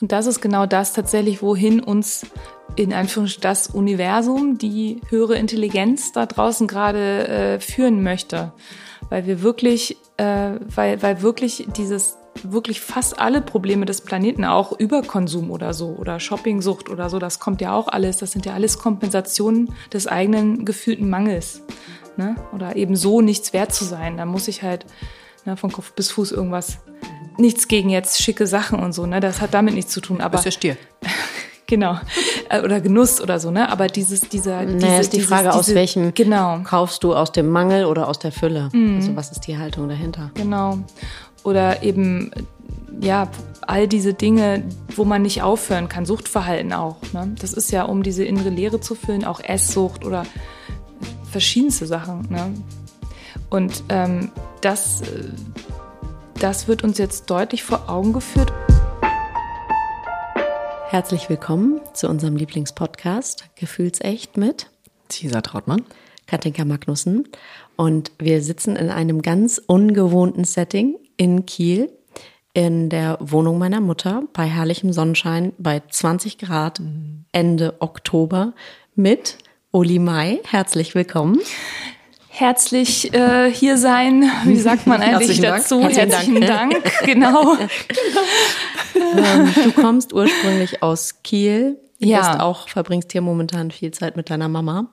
Und das ist genau das tatsächlich, wohin uns in Anführungsstrichen das Universum, die höhere Intelligenz da draußen gerade äh, führen möchte. Weil wir wirklich, äh, weil, weil wirklich dieses, wirklich fast alle Probleme des Planeten, auch Überkonsum oder so oder Shoppingsucht oder so, das kommt ja auch alles, das sind ja alles Kompensationen des eigenen gefühlten Mangels. Ne? Oder eben so nichts wert zu sein. Da muss ich halt ne, von Kopf bis Fuß irgendwas nichts gegen jetzt schicke Sachen und so, ne? Das hat damit nichts zu tun. Aber ist ja Stier. genau Äh, oder Genuss oder so, ne? Aber dieses dieser naja, diese, ist die dieses, Frage, aus diese, welchem genau kaufst du aus dem Mangel oder aus der Fülle? Also was ist die Haltung dahinter? genau oder eben ja all diese Dinge, wo man nicht aufhören kann, Suchtverhalten auch. Ne? Das ist ja um diese innere Leere zu füllen, auch Esssucht oder verschiedenste Sachen. Ne? Und ähm, das, äh, das wird uns jetzt deutlich vor Augen geführt. Herzlich willkommen zu unserem Lieblingspodcast Gefühlsecht mit Cesar Trautmann. Katinka Magnussen. Und wir sitzen in einem ganz ungewohnten Setting in Kiel in der Wohnung meiner Mutter bei herrlichem Sonnenschein bei 20 Grad Ende Oktober mit Uli Mai. Herzlich willkommen. Herzlich äh, hier sein, wie sagt man eigentlich Herzlichen Dank. dazu? Herzlichen Herzlichen Dank, genau. Ähm, du kommst ursprünglich aus Kiel. Du Ja. bist auch, verbringst hier momentan viel Zeit mit deiner Mama.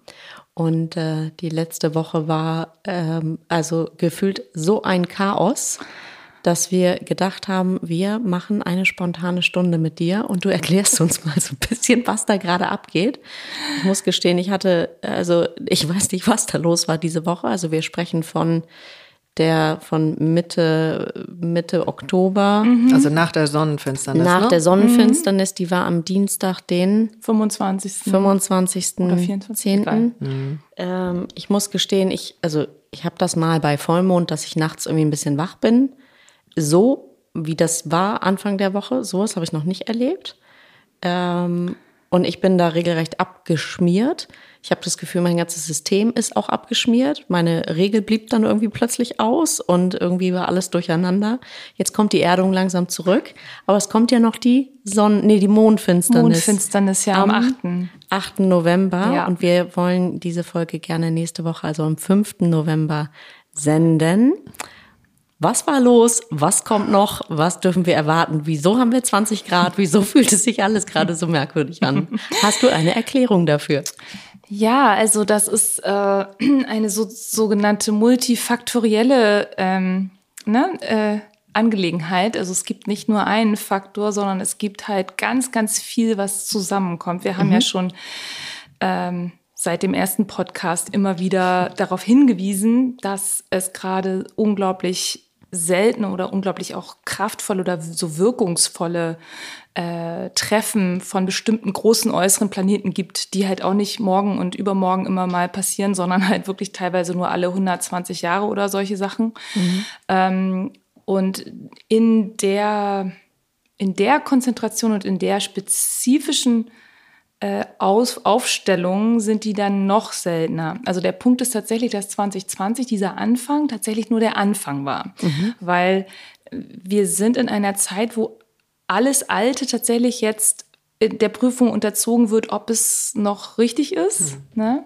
Und äh, die letzte Woche war ähm, also gefühlt so ein Chaos, dass wir gedacht haben, wir machen eine spontane Stunde mit dir und du erklärst uns mal so ein bisschen, was da gerade abgeht. Ich muss gestehen, ich hatte, also ich weiß nicht, was da los war diese Woche. Also wir sprechen von der von Mitte Mitte Oktober Also nach der Sonnenfinsternis. nach ne? der Sonnenfinsternis, die war am Dienstag, den 25. 25. Oder 24, 10. egal. Ähm, ich muss gestehen, ich, also ich habe das mal bei Vollmond, dass ich nachts irgendwie ein bisschen wach bin. So wie das war Anfang der Woche, sowas habe ich noch nicht erlebt. Ähm, und ich bin da regelrecht abgeschmiert. Ich habe das Gefühl, mein ganzes System ist auch abgeschmiert. Meine Regel blieb dann irgendwie plötzlich aus und irgendwie war alles durcheinander. Jetzt kommt die Erdung langsam zurück, aber es kommt ja noch die Sonnen, nee, die Mondfinsternis. Mondfinsternis, ja, am 8. 8. November Ja. und wir wollen diese Folge gerne nächste Woche, also am 5. November senden. Was war los? Was kommt noch? Was dürfen wir erwarten? Wieso haben wir 20 Grad? Wieso fühlt es sich alles gerade so merkwürdig an? Hast du eine Erklärung dafür? Ja, also das ist äh, eine so, sogenannte multifaktorielle ähm, ne, äh, Angelegenheit. Also es gibt nicht nur einen Faktor, sondern es gibt halt ganz, ganz viel, was zusammenkommt. Wir haben ja schon ähm, seit dem ersten Podcast immer wieder darauf hingewiesen, dass es gerade unglaublich seltene oder unglaublich auch kraftvolle oder so wirkungsvolle äh, Treffen von bestimmten großen äußeren Planeten gibt, die halt auch nicht morgen und übermorgen immer mal passieren, sondern halt wirklich teilweise nur alle 120 Jahre oder solche Sachen. Ähm, und in der, in der Konzentration und in der spezifischen äh, Aus Aufstellungen sind die dann noch seltener. Also der Punkt ist tatsächlich, dass 2020 dieser Anfang tatsächlich nur der Anfang war, weil wir sind in einer Zeit, wo alles Alte tatsächlich jetzt der Prüfung unterzogen wird, ob es noch richtig ist. Ne?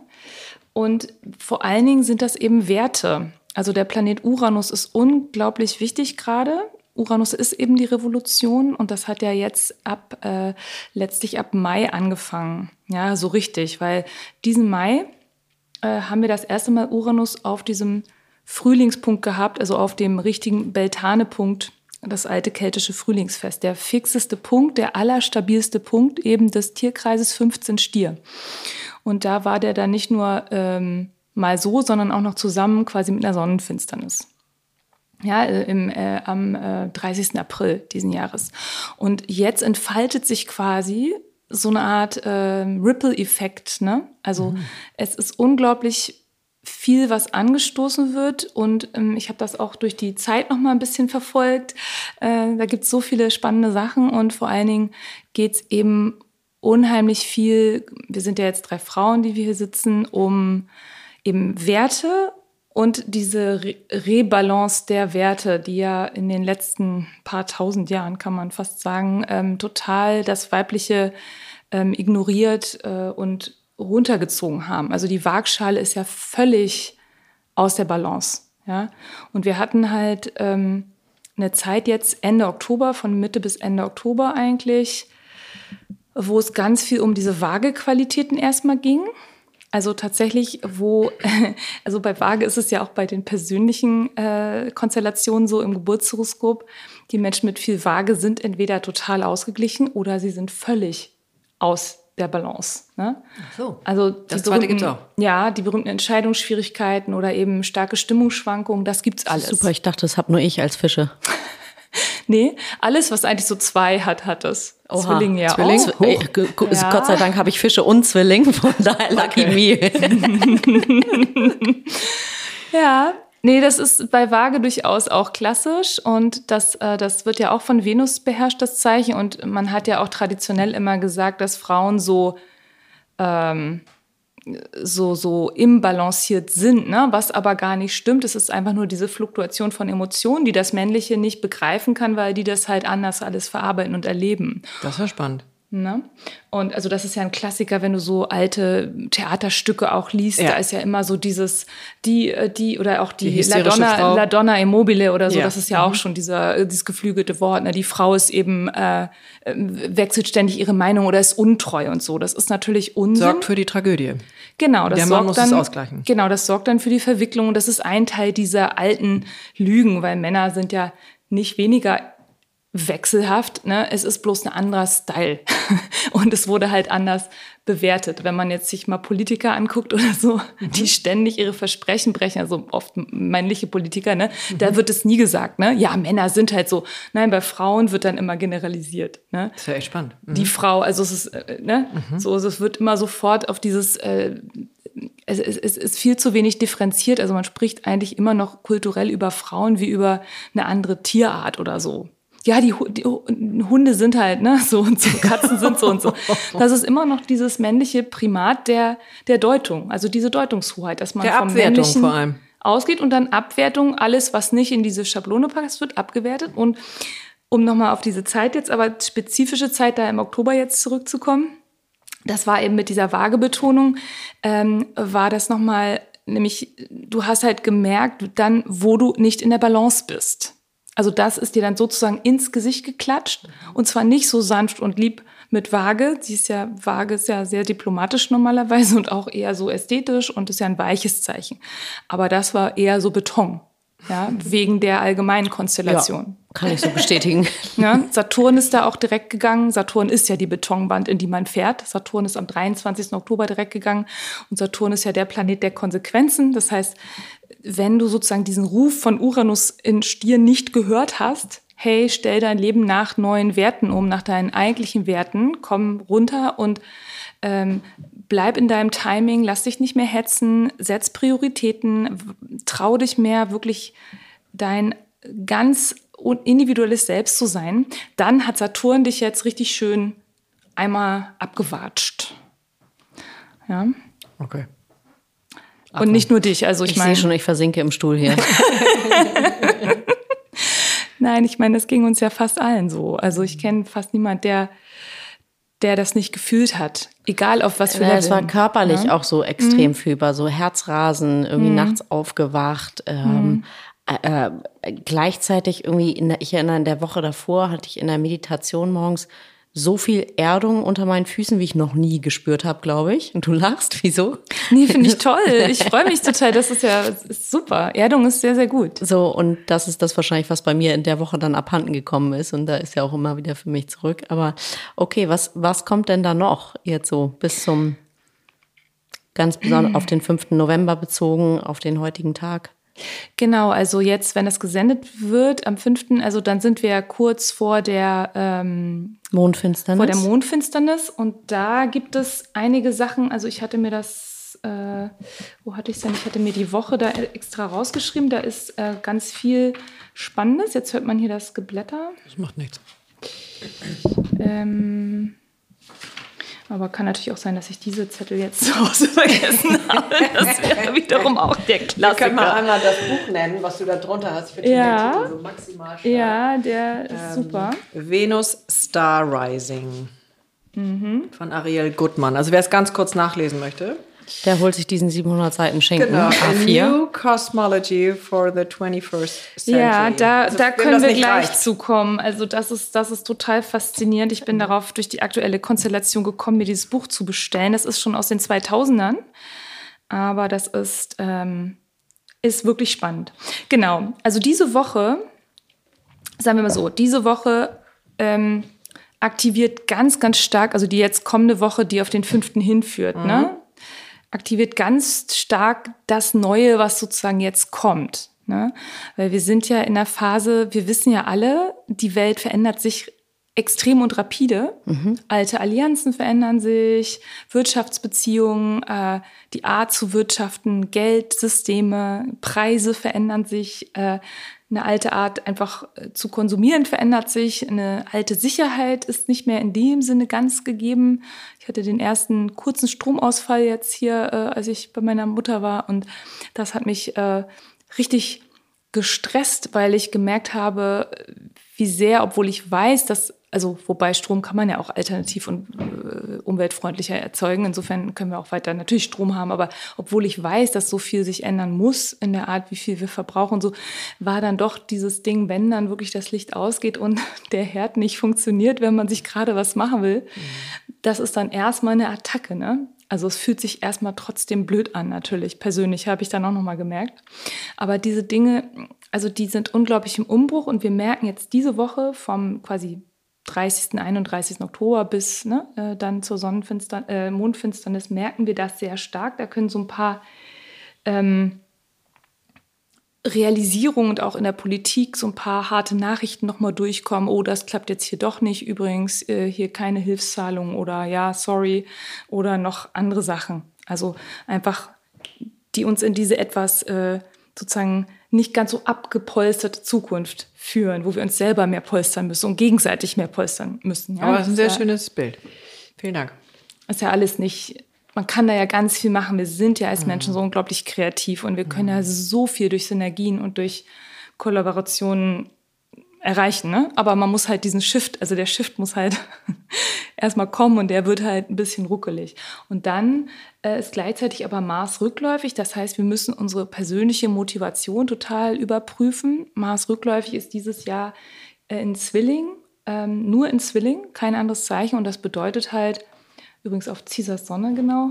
Und vor allen Dingen sind das eben Werte. Also der Planet Uranus ist unglaublich wichtig gerade. Uranus ist eben die Revolution und das hat ja jetzt ab äh, letztlich ab Mai angefangen. Ja, so richtig, weil diesen Mai äh, haben wir das erste Mal Uranus auf diesem Frühlingspunkt gehabt, also auf dem richtigen Beltane-Punkt, das alte keltische Frühlingsfest. Der fixeste Punkt, der allerstabilste Punkt eben des Tierkreises 15 Stier. Und da war der dann nicht nur ähm, mal so, sondern auch noch zusammen quasi mit einer Sonnenfinsternis. Ja, äh, im, äh, am äh, 30. April diesen Jahres. Und jetzt entfaltet sich quasi so eine Art ähm, Ripple-Effekt. Ne? Also es ist unglaublich viel, was angestoßen wird. Und ähm, ich habe das auch durch die Zeit noch mal ein bisschen verfolgt. Äh, da gibt es so viele spannende Sachen und vor allen Dingen geht es eben unheimlich viel, wir sind ja jetzt drei Frauen, die wir hier sitzen, um eben Werte und diese Re Rebalance der Werte, die ja in den letzten paar tausend Jahren, kann man fast sagen, ähm, total das Weibliche ähm, ignoriert äh, und runtergezogen haben. Also die Waagschale ist ja völlig aus der Balance. Ja? Und wir hatten halt ähm, eine Zeit jetzt Ende Oktober, von Mitte bis Ende Oktober eigentlich, wo es ganz viel um diese Waagequalitäten erstmal ging. Also tatsächlich, wo, also bei Waage ist es ja auch bei den persönlichen äh, Konstellationen so im Geburtshoroskop, die Menschen mit viel Waage sind entweder total ausgeglichen oder sie sind völlig aus der Balance. Ne? Ach so. Also Das die zweite gibt's auch. Ja, die berühmten Entscheidungsschwierigkeiten oder eben starke Stimmungsschwankungen, das gibt's alles. Super, ich dachte, das hab nur ich als Fische. Nee, alles, was eigentlich so zwei hat, hat es. Oha. Zwilling ja Zwilling? g- g- Ja. Gott sei Dank habe ich Fische und Zwilling, von daher lucky me. Ja, nee, das ist bei Waage durchaus auch klassisch und das, äh, das wird ja auch von Venus beherrscht, das Zeichen. Und man hat ja auch traditionell immer gesagt, dass Frauen so, ähm, so, so imbalanciert sind, ne? was aber gar nicht stimmt. Es ist einfach nur diese Fluktuation von Emotionen, die das Männliche nicht begreifen kann, weil die das halt anders alles verarbeiten und erleben. Das war spannend. Ne? Und also das ist ja ein Klassiker, wenn du so alte Theaterstücke auch liest, Ja. da ist ja immer so dieses, die, äh, die oder auch die, Die La, Donna. La Donna Immobile oder so, Ja. das ist ja auch schon dieser, äh, dieses geflügelte Wort. Ne? Die Frau ist eben, äh, äh, wechselt ständig ihre Meinung oder ist untreu und so. Das ist natürlich Unsinn. Sorgt für die Tragödie. Genau, das Der Mann sorgt muss dann, es ausgleichen. Genau, das sorgt dann für die Verwicklung. Und das ist ein Teil dieser alten Lügen, weil Männer sind ja nicht weniger wechselhaft. Ne? Es ist bloß ein anderer Style. Und es wurde halt anders bewertet. Wenn man jetzt sich mal Politiker anguckt oder so, Mhm. die ständig ihre Versprechen brechen, also oft männliche Politiker, ne? Mhm. da wird es nie gesagt, ne? Ja, Männer sind halt so. Nein, bei Frauen wird dann immer generalisiert. Ne? Das ist ja echt spannend. Mhm. die Frau, also es ist, äh, ne, so, es wird immer sofort auf dieses, äh, es, es, es ist viel zu wenig differenziert, also man spricht eigentlich immer noch kulturell über Frauen wie über eine andere Tierart oder so. Ja, die, die Hu- Hunde sind halt, ne, so und so, Katzen sind so und so. Das ist immer noch dieses männliche Primat der, der Deutung, also diese Deutungshoheit, dass man Der vom Abwertung Männlichen vor allem. ausgeht und dann Abwertung, alles, was nicht in diese Schablone passt, wird abgewertet. Und um nochmal auf diese Zeit jetzt, aber spezifische Zeit da im Oktober jetzt zurückzukommen, das war eben mit dieser Waagebetonung, ähm, war das nochmal, nämlich du hast halt gemerkt dann, wo du nicht in der Balance bist. Also das ist dir dann sozusagen ins Gesicht geklatscht und zwar nicht so sanft und lieb mit Waage. Sie ist ja, Waage ist ja sehr diplomatisch normalerweise und auch eher so ästhetisch und ist ja ein weiches Zeichen. Aber das war eher so Beton, ja, wegen der allgemeinen Konstellation. Kann ich so bestätigen. Ja, Saturn ist da auch direkt gegangen. Saturn ist ja die Betonwand, in die man fährt. Saturn ist am 23. Oktober direkt gegangen. Und Saturn ist ja der Planet der Konsequenzen. Das heißt, wenn du sozusagen diesen Ruf von Uranus in Stier nicht gehört hast, hey, stell dein Leben nach neuen Werten um, nach deinen eigentlichen Werten, komm runter und ähm, bleib in deinem Timing, lass dich nicht mehr hetzen, setz Prioritäten, trau dich mehr, wirklich dein ganz individuelles Selbst zu sein, dann hat Saturn dich jetzt richtig schön einmal abgewatscht. Ja. Okay. Und nicht nur dich, also ich, Ich meine, sehe schon, ich versinke im Stuhl hier. nein, ich meine, das ging uns ja fast allen so. Also ich kenne fast niemand, der, der das nicht gefühlt hat. Egal auf was für Ja, Level. es war körperlich Ja. auch so extrem fühlbar, so Herzrasen, irgendwie nachts aufgewacht. Ähm, äh, äh, gleichzeitig irgendwie, der, ich erinnere, in der Woche davor hatte ich in der Meditation morgens so viel Erdung unter meinen Füßen, wie ich noch nie gespürt habe, glaube ich. Und du lachst, wieso? Nee, finde ich toll. Ich freue mich total. Das ist ja ist super. Erdung ist sehr, sehr gut. So, und das ist das wahrscheinlich, was bei mir in der Woche dann abhanden gekommen ist. Und da ist ja auch immer wieder für mich zurück. Aber okay, was, was kommt denn da noch jetzt so bis zum ganz besonders auf den 5. November bezogen, auf den heutigen Tag? Genau, also jetzt, wenn das gesendet wird am 5., also dann sind wir ja kurz vor der, ähm, Mondfinsternis? vor der Mondfinsternis und da gibt es einige Sachen, also ich hatte mir das, äh, wo hatte ich es denn? Ich hatte mir die Woche da extra rausgeschrieben, da ist äh, ganz viel Spannendes. Jetzt hört man hier das Geblätter. Das macht nichts. Ähm, Aber kann natürlich auch sein, dass ich diese Zettel jetzt zu Hause vergessen habe. Das wäre wiederum auch der Wir können mal Klassiker. einmal das Buch nennen, was du da drunter hast. Ich finde Ja. den Titel so maximal stark. Ja, der ist super. Venus Star Rising Mhm. von Ariel Gutmann. Also wer es ganz kurz nachlesen möchte. Der holt sich diesen 700 Seiten Schinken. Genau. A A4. New Cosmology for the 21st Century. Ja, da, Also, da können wir gleich reicht. zukommen. Also das ist, das ist total faszinierend. Ich bin darauf durch die aktuelle Konstellation gekommen, mir dieses Buch zu bestellen. Das ist schon aus den 2000ern, aber das ist, ähm, ist wirklich spannend. Genau, also diese Woche, sagen wir mal so, diese Woche ähm, aktiviert ganz, ganz stark, also die jetzt kommende Woche, die auf den fünften hinführt, ne? Aktiviert ganz stark das Neue, was sozusagen jetzt kommt. Ne? Weil wir sind ja in der Phase, wir wissen ja alle, die Welt verändert sich extrem und rapide. Alte Allianzen verändern sich, Wirtschaftsbeziehungen, äh, die Art zu wirtschaften, Geldsysteme, Preise verändern sich, äh, eine alte Art einfach äh, zu konsumieren verändert sich, eine alte Sicherheit ist nicht mehr in dem Sinne ganz gegeben. Hatte den ersten kurzen Stromausfall jetzt hier, äh, als ich bei meiner Mutter war. Und das hat mich äh, richtig gestresst, weil ich gemerkt habe, wie sehr, obwohl ich weiß, dass, also wobei Strom kann man ja auch alternativ und äh, umweltfreundlicher erzeugen. Insofern können wir auch weiter natürlich Strom haben, aber obwohl ich weiß, dass so viel sich ändern muss in der Art, wie viel wir verbrauchen, so war dann doch dieses Ding, wenn dann wirklich das Licht ausgeht und der Herd nicht funktioniert, wenn man sich gerade was machen will, das ist dann erstmal eine Attacke, ne? Also es fühlt sich erstmal trotzdem blöd an, natürlich. Persönlich habe ich dann auch nochmal gemerkt. Aber diese Dinge, also die sind unglaublich im Umbruch und wir merken jetzt diese Woche vom quasi 30., 31. Oktober bis ne, äh, dann zur Sonnenfinster äh, Mondfinsternis merken wir das sehr stark. Da können so ein paar ähm, Realisierung und auch in der Politik so ein paar harte Nachrichten nochmal durchkommen. Oh, das klappt jetzt hier doch nicht. Übrigens, äh, hier keine Hilfszahlung oder ja, sorry oder noch andere Sachen. Also einfach, die uns in diese etwas äh, sozusagen nicht ganz so abgepolsterte Zukunft führen, wo wir uns selber mehr polstern müssen und gegenseitig mehr polstern müssen. Ja? Aber das ist ein sehr ja, schönes Bild. Vielen Dank. ist ja alles nicht, man kann da ja ganz viel machen. Wir sind ja als Menschen so unglaublich kreativ und wir können ja so viel durch Synergien und durch Kollaborationen erreichen. Ne? Aber man muss halt diesen Shift, also der Shift muss halt erstmal kommen und der wird halt ein bisschen ruckelig. Und dann ist gleichzeitig aber Mars rückläufig. Das heißt, wir müssen unsere persönliche Motivation total überprüfen. Mars rückläufig ist dieses Jahr äh, in Zwilling, ähm, nur in Zwilling, kein anderes Zeichen. Und das bedeutet halt, übrigens auf Caesars Sonne genau,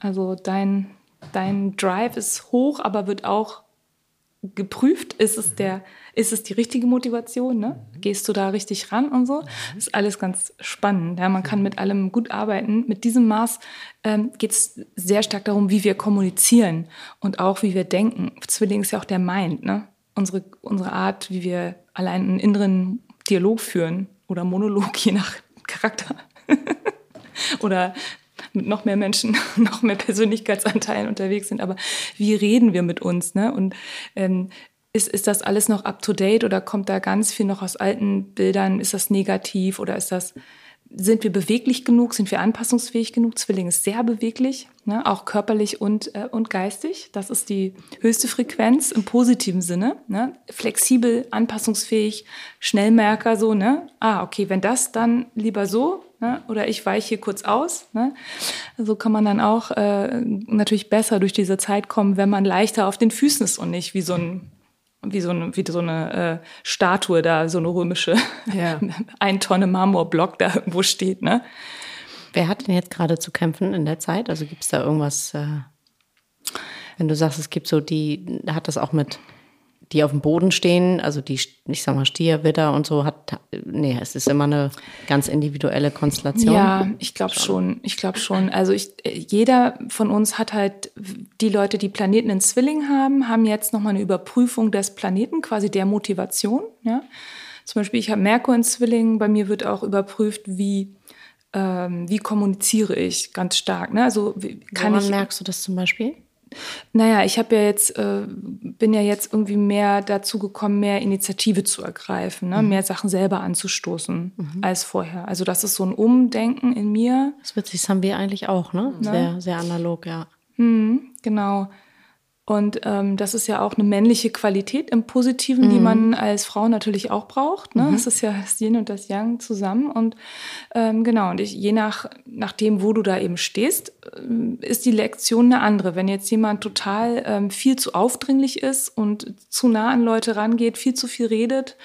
also dein, dein Drive ist hoch, aber wird auch geprüft, ist es der, ist es die richtige Motivation, ne? Gehst du da richtig ran und so? Das ist alles ganz spannend. Ja, man kann mit allem gut arbeiten. Mit diesem Maß ähm, geht es sehr stark darum, wie wir kommunizieren und auch wie wir denken. Zwilling ist ja auch der Mind, ne? Unsere, unsere Art, wie wir allein einen inneren Dialog führen oder Monolog, je nach Charakter. oder mit noch mehr Menschen, noch mehr Persönlichkeitsanteilen unterwegs sind. Aber wie reden wir mit uns? Ne? Und ähm, ist, ist das alles noch up-to-date oder kommt da ganz viel noch aus alten Bildern? Ist das negativ oder ist das, sind wir beweglich genug? Sind wir anpassungsfähig genug? Zwilling ist sehr beweglich, ne? auch körperlich und, äh, und geistig. Das ist die höchste Frequenz im positiven Sinne. Ne? Flexibel, anpassungsfähig, Schnellmerker, so, ne? Ah, okay, wenn das, dann lieber so, ne? oder ich weiche hier kurz aus. Ne? So kann man dann auch äh, natürlich besser durch diese Zeit kommen, wenn man leichter auf den Füßen ist und nicht wie so ein wie so eine, wie so eine äh, Statue da, so eine römische, Ja. ein Tonne Marmorblock da irgendwo steht, ne? Wer hat denn jetzt gerade zu kämpfen in der Zeit? Also gibt es da irgendwas, äh, wenn du sagst, es gibt so die, hat das auch mit, die auf dem Boden stehen, also die, ich sag mal, Stier, Widder und so, hat, nee, es ist immer eine ganz individuelle Konstellation. Ja, ich glaube schon. Ich glaube schon. Also ich, jeder von uns hat halt die Leute, die Planeten in Zwilling haben, haben jetzt nochmal eine Überprüfung des Planeten, quasi der Motivation. Ja? Zum Beispiel, ich habe Merkur in Zwilling, bei mir wird auch überprüft, wie, ähm, wie kommuniziere ich ganz stark. Ne? Also kann Woran ich merkst du das zum Beispiel? Naja, ich habe ja jetzt, äh, bin ja jetzt irgendwie mehr dazu gekommen, mehr Initiative zu ergreifen, ne? mehr Sachen selber anzustoßen als vorher. Also das ist so ein Umdenken in mir. Das witzig, das haben wir eigentlich auch, ne? Sehr, sehr analog, ja. Genau. Und ähm, das ist ja auch eine männliche Qualität im Positiven, die man als Frau natürlich auch braucht. Ne? Das ist ja das Yin und das Yang zusammen. Und ähm, genau, und ich, je nach nachdem, wo du da eben stehst, ähm, ist die Lektion eine andere. Wenn jetzt jemand total ähm, viel zu aufdringlich ist und zu nah an Leute rangeht, viel zu viel redet,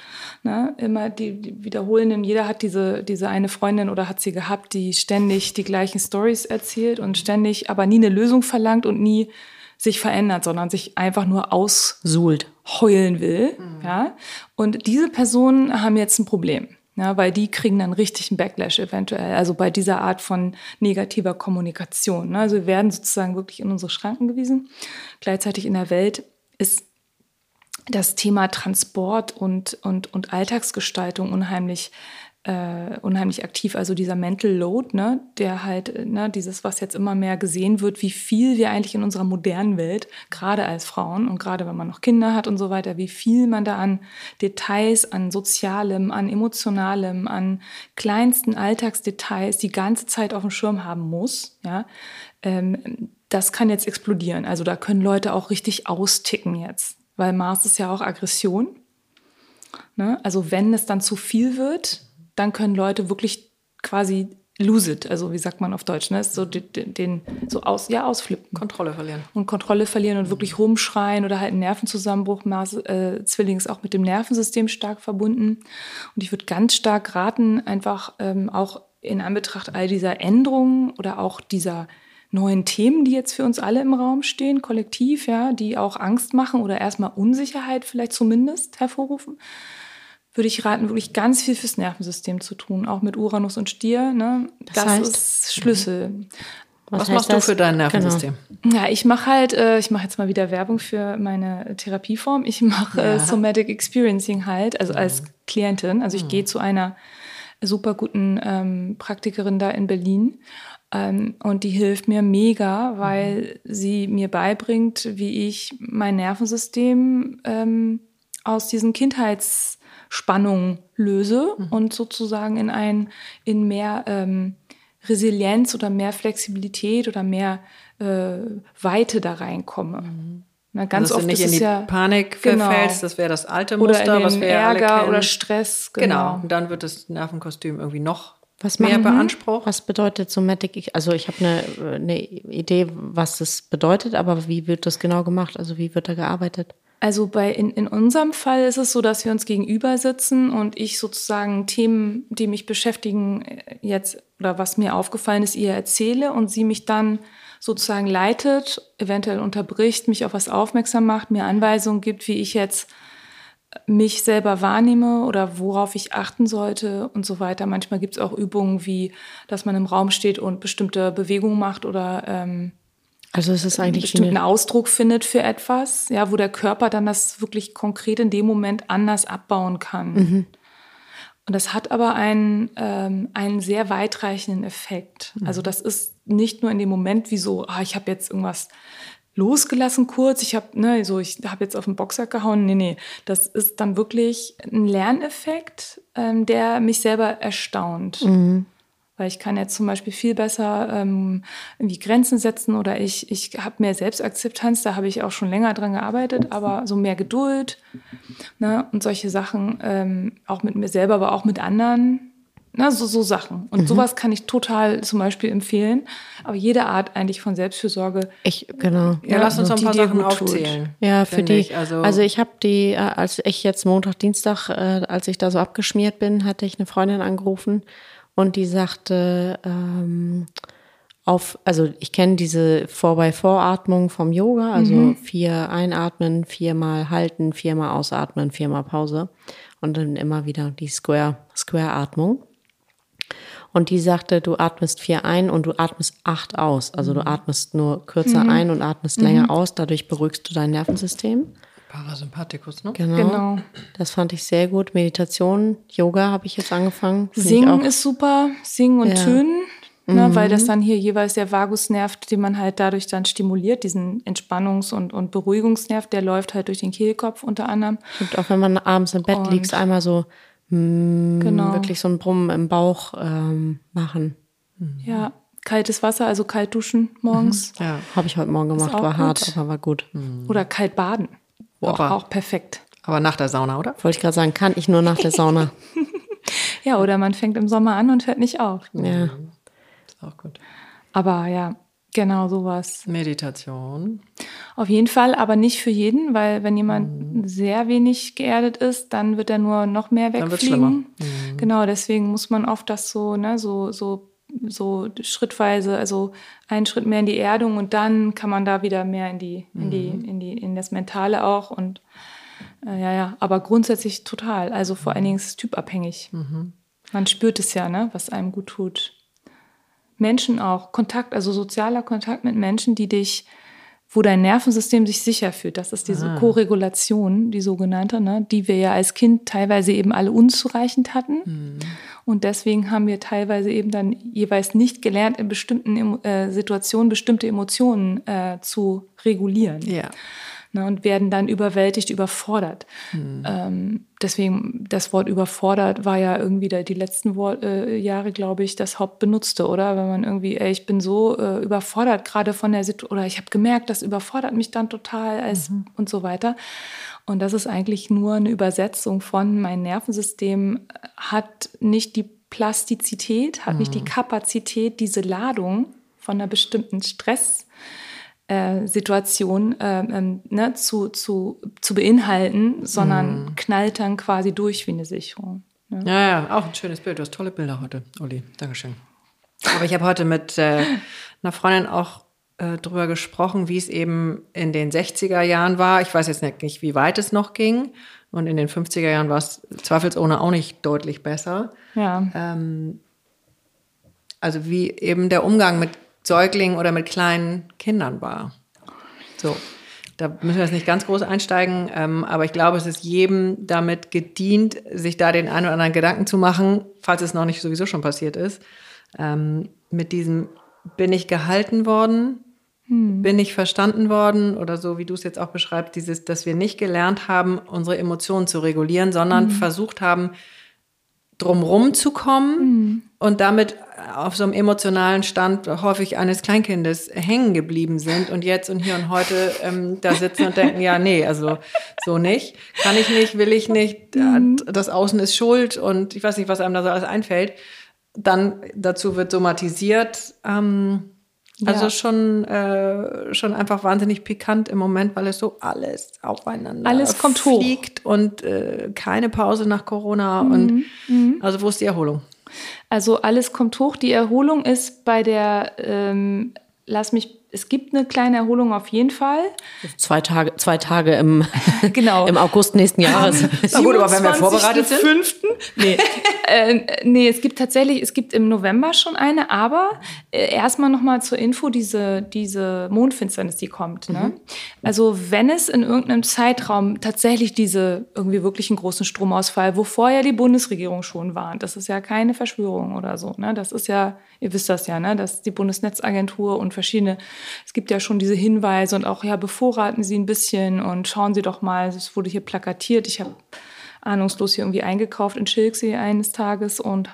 ne? immer die, die wiederholenden, jeder hat diese, diese eine Freundin oder hat sie gehabt, die ständig die gleichen Stories erzählt und ständig aber nie eine Lösung verlangt und nie sich verändert, sondern sich einfach nur aussuhlt, heulen will. Ja? Und diese Personen haben jetzt ein Problem. Ja, weil die kriegen dann richtig einen Backlash eventuell, also bei dieser Art von negativer Kommunikation. Ne? Also wir werden sozusagen wirklich in unsere Schranken gewiesen. Gleichzeitig in der Welt ist das Thema Transport und, und, und Alltagsgestaltung unheimlich äh, unheimlich aktiv. Also dieser Mental Load, ne, der halt, äh, ne, dieses, was jetzt immer mehr gesehen wird, wie viel wir eigentlich in unserer modernen Welt, gerade als Frauen und gerade wenn man noch Kinder hat und so weiter, wie viel man da an Details, an Sozialem, an Emotionalem, an kleinsten Alltagsdetails die ganze Zeit auf dem Schirm haben muss, ja, ähm, das kann jetzt explodieren. Also da können Leute auch richtig austicken jetzt, weil Mars ist ja auch Aggression. Ne? Also wenn es dann zu viel wird, dann können Leute wirklich quasi lose it, also wie sagt man auf Deutsch, ne? So den, den so aus, ja, ausflippen. Kontrolle verlieren. Und Kontrolle verlieren und wirklich rumschreien oder halt einen Nervenzusammenbruch. Mars, äh, Zwilling ist auch mit dem Nervensystem stark verbunden. Und ich würde ganz stark raten, einfach ähm, auch in Anbetracht all dieser Änderungen oder auch dieser neuen Themen, die jetzt für uns alle im Raum stehen, kollektiv, ja, die auch Angst machen oder erstmal Unsicherheit vielleicht zumindest hervorrufen, würde ich raten, wirklich ganz viel fürs Nervensystem zu tun, auch mit Uranus und Stier. Ne? Das, Das heißt- ist Schlüssel. Was, heißt machst du das? für dein Genau. Nervensystem? Ja, ich mache halt, äh, ich mache jetzt mal wieder Werbung für meine Therapieform. Ich mache äh, Ja. Somatic Experiencing halt, also als Klientin. Also ich gehe zu einer super guten ähm, Praktikerin da in Berlin. Ähm, und die hilft mir mega, weil sie mir beibringt, wie ich mein Nervensystem ähm, aus diesen Kindheitsspannungen löse und sozusagen in ein, in mehr ähm, Resilienz oder mehr Flexibilität oder mehr äh, Weite da reinkomme. Na, ganz Dass oft du nicht ist in es die ja Panik Genau. verfällst, das wäre das alte oder Muster, in was den wir Ärger oder Stress. Genau. Genau. Und dann wird das Nervenkostüm irgendwie noch Was mehr beansprucht. Was bedeutet Somatic? Ich- Also ich habe eine, eine Idee, was das bedeutet, aber wie wird das genau gemacht? Also wie wird da gearbeitet? Also bei in, in unserem Fall ist es so, dass wir uns gegenüber sitzen und ich sozusagen Themen, die mich beschäftigen, äh, jetzt oder was mir aufgefallen ist, ihr erzähle und sie mich dann sozusagen leitet, eventuell unterbricht, mich auf was aufmerksam macht, mir Anweisungen gibt, wie ich jetzt mich selber wahrnehme oder worauf ich achten sollte und so weiter. Manchmal gibt es auch Übungen wie, dass man im Raum steht und bestimmte Bewegungen macht oder ähm, Also es ist eigentlich bestimmten eine, Ausdruck findet für etwas, ja, wo der Körper dann das wirklich konkret in dem Moment anders abbauen kann. Mhm. Und das hat aber einen, ähm, einen sehr weitreichenden Effekt. Mhm. Also das ist nicht nur in dem Moment wie so, ah, ich habe jetzt irgendwas losgelassen kurz, ich habe ne, so ich habe jetzt auf den Boxsack gehauen. Nee, nee, das ist dann wirklich ein Lerneffekt, ähm, der mich selber erstaunt. Mhm. Weil ich kann jetzt zum Beispiel viel besser ähm, irgendwie Grenzen setzen oder ich, ich habe mehr Selbstakzeptanz, da habe ich auch schon länger dran gearbeitet, aber so mehr Geduld ne, und solche Sachen, ähm, auch mit mir selber, aber auch mit anderen, ne, so, so Sachen. Und sowas kann ich total zum Beispiel empfehlen, aber jede Art eigentlich von Selbstfürsorge. ich, genau. Ja, lass uns noch ein paar Sachen tut. aufzählen. Ja, für finde die. Ich. Also, Also, ich habe die, äh, als ich jetzt Montag, Dienstag, äh, als ich da so abgeschmiert bin, hatte ich eine Freundin angerufen und die sagte, ähm, auf, also ich kenne diese 4x4-Atmung vom Yoga, also vier einatmen, viermal halten, viermal ausatmen, viermal Pause und dann immer wieder die Square, Square-Atmung. Und die sagte, du atmest vier ein und du atmest acht aus. Also du atmest nur kürzer ein und atmest länger aus. Dadurch beruhigst du dein Nervensystem. Parasympathikus, ne? Genau. Genau. Das fand ich sehr gut. Meditation, Yoga habe ich jetzt angefangen. Singen ist super, singen und Ja. tönen. ne, weil das dann hier jeweils der Vagusnerv, den man halt dadurch dann stimuliert, diesen Entspannungs- und, und Beruhigungsnerv, der läuft halt durch den Kehlkopf unter anderem. Und auch wenn man abends im Bett Und- liegt, einmal so mm, Genau. wirklich so ein Brummen im Bauch ähm, machen. Ja, kaltes Wasser, also kalt duschen morgens Ja. Habe ich heute Morgen gemacht, war hart, gut. aber war gut. oder kalt baden. Auch, Aber- auch perfekt. Aber nach der Sauna, oder? Wollte ich gerade sagen, kann ich nur nach der Sauna. Ja, oder man fängt im Sommer an und hört nicht auf. ja. Ist auch gut. Aber ja, genau sowas. Meditation. Auf jeden Fall, aber nicht für jeden, weil wenn jemand sehr wenig geerdet ist, dann wird er nur noch mehr Dann wird's schlimmer. wegfliegen. Genau, deswegen muss man oft das so, ne, so, so, so schrittweise, also einen Schritt mehr in die Erdung und dann kann man da wieder mehr in die, in die, in die, in das Mentale auch und äh, ja, ja, aber grundsätzlich total. Also vor allen Dingen ist es typabhängig. Man spürt es ja, ne, was einem gut tut. Menschen auch, Kontakt, also sozialer Kontakt mit Menschen, die dich, wo dein Nervensystem sich sicher fühlt. Das ist diese Koregulation, die sogenannte, ne, die wir ja als Kind teilweise eben alle unzureichend hatten. Und deswegen haben wir teilweise eben dann jeweils nicht gelernt, in bestimmten äh, Situationen bestimmte Emotionen äh, zu regulieren Ja. Ne, und werden dann überwältigt, überfordert. Ähm, deswegen, das Wort überfordert war ja irgendwie da die letzten Wor äh, Jahre, glaube ich, das Hauptbenutzte, oder? Wenn man irgendwie, ey, ich bin so äh, überfordert gerade von der Situation, oder ich habe gemerkt, das überfordert mich dann total als, und so weiter. Und das ist eigentlich nur eine Übersetzung von mein Nervensystem hat nicht die Plastizität, hat nicht die Kapazität, diese Ladung von einer bestimmten Stress äh, Situation ähm, ähm, ne, zu, zu, zu beinhalten, sondern knallt dann quasi durch wie eine Sicherung. Ne? Ja, ja, auch ein schönes Bild. Du hast tolle Bilder heute, Uli. Dankeschön. Aber ich habe heute mit äh, einer Freundin auch äh, drüber gesprochen, wie es eben in den 60er Jahren war. Ich weiß jetzt nicht, wie weit es noch ging. Und in den 50er Jahren war es zweifelsohne auch nicht deutlich besser. Ja. Ähm, also wie eben der Umgang mit Säuglingen oder mit kleinen Kindern war. So, da müssen wir jetzt nicht ganz groß einsteigen, ähm, aber ich glaube, es ist jedem damit gedient, sich da den einen oder anderen Gedanken zu machen, falls es noch nicht sowieso schon passiert ist. Ähm, mit diesem, bin ich gehalten worden? Bin ich verstanden worden? Oder so, wie du es jetzt auch beschreibst, dieses, dass wir nicht gelernt haben, unsere Emotionen zu regulieren, sondern versucht haben, drumrum zu kommen und damit auf so einem emotionalen Stand häufig eines Kleinkindes hängen geblieben sind und jetzt und hier und heute ähm, da sitzen und denken, ja, nee, also so nicht, kann ich nicht, will ich nicht, äh, das Außen ist schuld und ich weiß nicht, was einem da so alles einfällt. Dann dazu wird somatisiert. Ähm, also Ja. schon, äh, schon einfach wahnsinnig pikant im Moment, weil es so alles aufeinander Alles kommt hoch. fliegt und äh, keine Pause nach Corona und also wo ist die Erholung? Also alles kommt hoch. Die Erholung ist bei der, ähm, lass mich, es gibt eine kleine Erholung auf jeden Fall. Zwei Tage, zwei Tage im, Genau. im August nächsten Jahres. Na gut, aber wenn wir vorbereitet sind. 5. Nee. äh, nee, es gibt tatsächlich, es gibt im November schon eine, aber äh, erstmal nochmal zur Info, diese, diese Mondfinsternis, die kommt. Ne? Also wenn es in irgendeinem Zeitraum tatsächlich diese irgendwie wirklich einen großen Stromausfall, wo vorher die Bundesregierung schon warnt, das ist ja keine Verschwörung oder so, ne? Das ist ja, ihr wisst das ja, ne? Dass die Bundesnetzagentur und verschiedene, es gibt ja schon diese Hinweise und auch, ja, bevorraten Sie ein bisschen und schauen Sie doch mal, es wurde hier plakatiert. Ich habe ahnungslos hier irgendwie eingekauft in Schilksee eines Tages und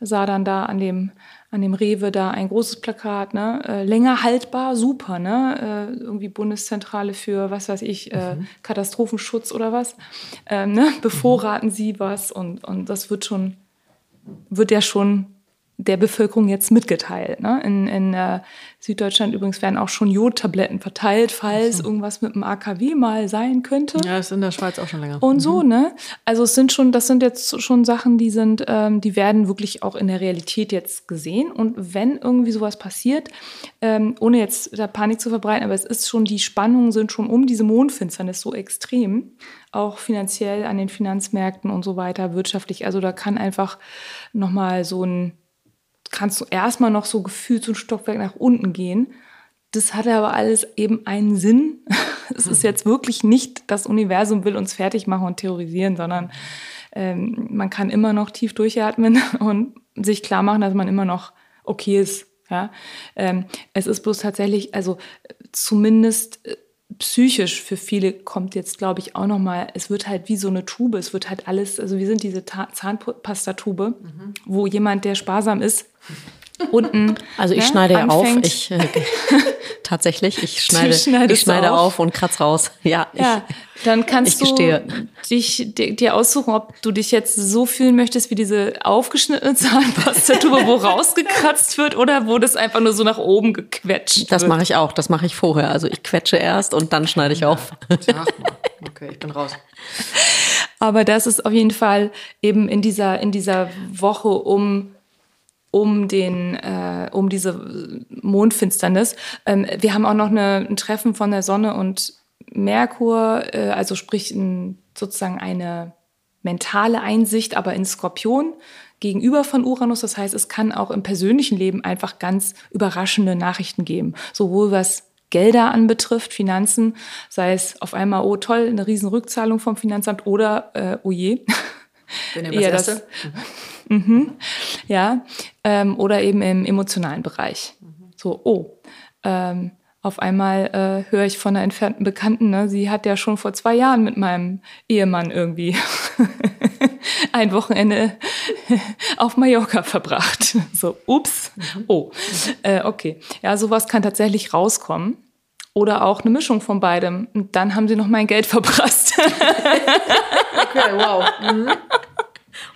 sah dann da an dem an dem Rewe da ein großes Plakat, ne, äh, länger haltbar, super, ne, äh, irgendwie Bundeszentrale für, was weiß ich, äh, Katastrophenschutz oder was, ähm, ne, bevorraten Sie was und und das wird schon, wird ja schon der Bevölkerung jetzt mitgeteilt. Ne? In, in äh, Süddeutschland übrigens werden auch schon Jodtabletten verteilt, falls irgendwas mit dem AKW mal sein könnte. Ja, ist in der Schweiz auch schon länger. Und so, ne? Also es sind schon, das sind jetzt schon Sachen, die sind, ähm, die werden wirklich auch in der Realität jetzt gesehen. Und wenn irgendwie sowas passiert, ähm, ohne jetzt da Panik zu verbreiten, aber es ist schon, die Spannungen sind schon um diese Mondfinsternis so extrem, auch finanziell an den Finanzmärkten und so weiter, wirtschaftlich. Also da kann einfach nochmal so ein, kannst du erstmal noch so gefühlt so ein Stockwerk nach unten gehen. Das hat aber alles eben einen Sinn. Es ist jetzt wirklich nicht, das Universum will uns fertig machen und terrorisieren, sondern ähm, man kann immer noch tief durchatmen und sich klar machen, dass man immer noch okay ist Ja, ähm, es ist bloß tatsächlich, also zumindest äh, psychisch für viele kommt jetzt, glaube ich, auch noch mal. Es wird halt wie so eine Tube. Es wird halt alles. Also wir sind diese Ta Zahnpastatube, mhm. wo jemand, der sparsam ist, unten. Also ich ne, schneide ja auf. Ich, äh, tatsächlich, ich schneide, ich schneide auf. auf. und kratz raus. Ja, ja ich, dann kannst du dich, dir aussuchen, ob du dich jetzt so fühlen möchtest wie diese aufgeschnittene Zahnpastatube, wo rausgekratzt wird oder wo das einfach nur so nach oben gequetscht wird. Das mache ich auch. Das mache ich vorher. Also ich quetsche erst und dann schneide ich auf. Okay, ich bin raus. Aber das ist auf jeden Fall eben in dieser, in dieser Woche um um den äh, um diese Mondfinsternis. Ähm, wir haben auch noch eine, ein Treffen von der Sonne und Merkur, äh, also sprich ein, sozusagen eine mentale Einsicht, aber in Skorpion gegenüber von Uranus. Das heißt, es kann auch im persönlichen Leben einfach ganz überraschende Nachrichten geben, sowohl was Gelder anbetrifft, Finanzen, sei es auf einmal, oh toll, eine riesen Rückzahlung vom Finanzamt oder äh, oh je. Bin ja das, das Mhm. Ja, ähm, oder eben im emotionalen Bereich. Mhm. So, oh, ähm, auf einmal äh, höre ich von einer entfernten Bekannten, ne, sie hat ja schon vor zwei Jahren mit meinem Ehemann irgendwie ein Wochenende auf Mallorca verbracht. So, ups, mhm. oh, äh, okay. Ja, sowas kann tatsächlich rauskommen. Oder auch eine Mischung von beidem. Und dann haben sie noch mein Geld verprasst. okay, wow. Mhm.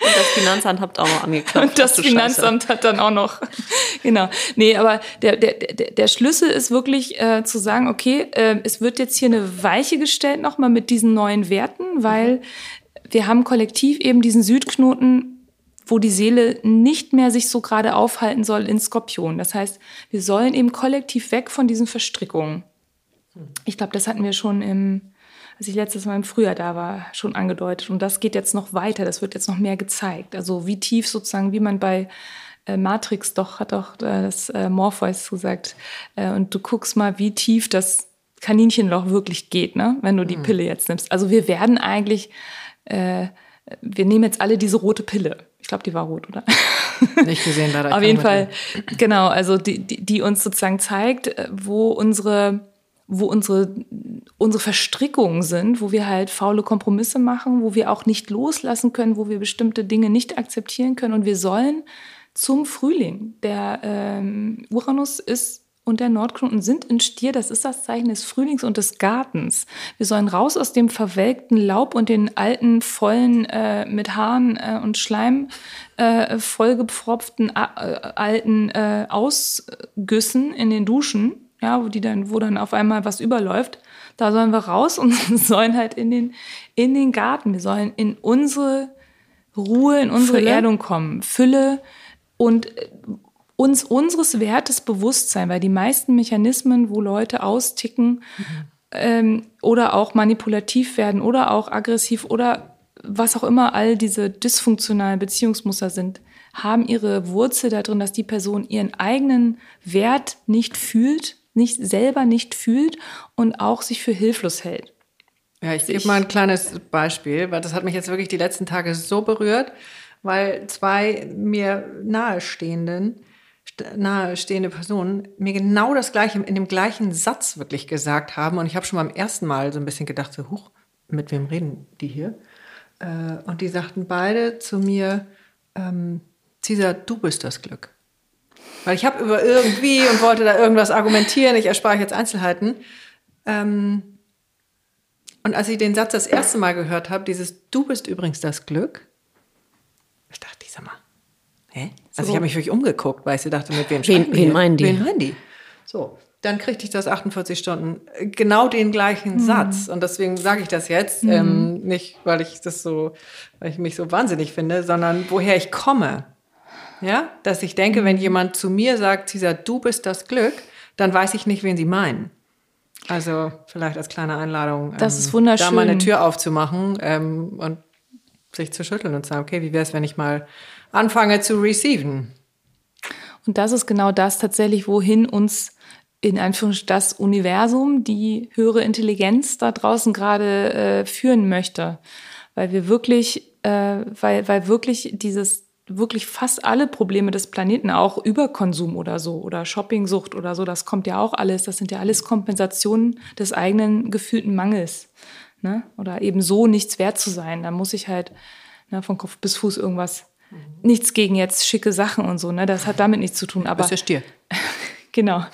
Und das Finanzamt habt auch noch angeklagt. Und das Finanzamt Scheiße. hat dann auch noch. genau. Nee, aber der, der, der, der Schlüssel ist wirklich äh, zu sagen, okay, äh, es wird jetzt hier eine Weiche gestellt nochmal mit diesen neuen Werten, weil mhm. wir haben kollektiv eben diesen Südknoten, wo die Seele nicht mehr sich so gerade aufhalten soll in Skorpion. Das heißt, wir sollen eben kollektiv weg von diesen Verstrickungen. Hm. Ich glaube, das hatten wir schon im als ich letztes Mal im Frühjahr da war, schon angedeutet. Und das geht jetzt noch weiter, das wird jetzt noch mehr gezeigt. Also wie tief sozusagen, wie man bei äh, Matrix doch, hat doch äh, das äh, Morpheus gesagt. Äh, und du guckst mal, wie tief das Kaninchenloch wirklich geht, ne? wenn du die mhm. Pille jetzt nimmst. Also wir werden eigentlich, äh, wir nehmen jetzt alle diese rote Pille. Ich glaube, die war rot, oder? Nicht gesehen, leider. Auf jeden Fall, genau, also die, die, die uns sozusagen zeigt, wo unsere wo unsere, unsere Verstrickungen sind, wo wir halt faule Kompromisse machen, wo wir auch nicht loslassen können, wo wir bestimmte Dinge nicht akzeptieren können. Und wir sollen zum Frühling, der ähm, Uranus ist und der Nordknoten sind in Stier, das ist das Zeichen des Frühlings und des Gartens. Wir sollen raus aus dem verwelkten Laub und den alten, vollen, äh, mit Haaren äh, und Schleim äh, vollgepfropften, äh, alten äh, Ausgüssen in den Duschen ja, wo die dann, wo dann auf einmal was überläuft. Da sollen wir raus und sollen halt in den, in den Garten. Wir sollen in unsere Ruhe, in unsere Fülle. Erdung kommen. Fülle und äh, uns unseres Wertes bewusst sein, weil die meisten Mechanismen, wo Leute austicken mhm. ähm, oder auch manipulativ werden oder auch aggressiv oder was auch immer all diese dysfunktionalen Beziehungsmuster sind, haben ihre Wurzel darin, dass die Person ihren eigenen Wert nicht fühlt nicht selber nicht fühlt und auch sich für hilflos hält. Ja, ich gebe mal ein kleines Beispiel, weil das hat mich jetzt wirklich die letzten Tage so berührt, weil zwei mir nahestehenden nahestehende Personen mir genau das gleiche in dem gleichen Satz wirklich gesagt haben. Und ich habe schon beim ersten Mal so ein bisschen gedacht so huch mit wem reden die hier? Äh, und die sagten beide zu mir ähm, Cesar du bist das Glück weil ich habe über irgendwie und wollte da irgendwas argumentieren. Ich erspare jetzt Einzelheiten. Ähm, und als ich den Satz das erste Mal gehört habe, dieses Du bist übrigens das Glück, ich dachte, sag mal, hä? Also so. ich habe mich wirklich umgeguckt, weil ich dachte, mit wem wen, wen meinen die? Wen meinen die? So, dann kriegte ich das 48 Stunden äh, genau den gleichen mhm. Satz. Und deswegen sage ich das jetzt, mhm. ähm, nicht weil ich das so, weil ich mich so wahnsinnig finde, sondern woher ich komme. Ja, dass ich denke, wenn mhm. jemand zu mir sagt, Cesar, du bist das Glück, dann weiß ich nicht, wen sie meinen. Also vielleicht als kleine Einladung, das ähm, ist wunderschön. da mal eine Tür aufzumachen ähm, und sich zu schütteln und zu sagen, okay, wie wäre es, wenn ich mal anfange zu receiven? Und das ist genau das tatsächlich, wohin uns in Anführungszeichen das Universum, die höhere Intelligenz da draußen gerade äh, führen möchte. Weil wir wirklich, äh, weil, weil wirklich dieses wirklich fast alle Probleme des Planeten, auch Überkonsum oder so oder Shoppingsucht oder so, das kommt ja auch alles. Das sind ja alles Kompensationen des eigenen gefühlten Mangels. Ne? Oder eben so nichts wert zu sein. Da muss ich halt ne, von Kopf bis Fuß irgendwas. Nichts gegen jetzt schicke Sachen und so, ne? Das hat damit nichts zu tun. Aber Bist ja Stier. genau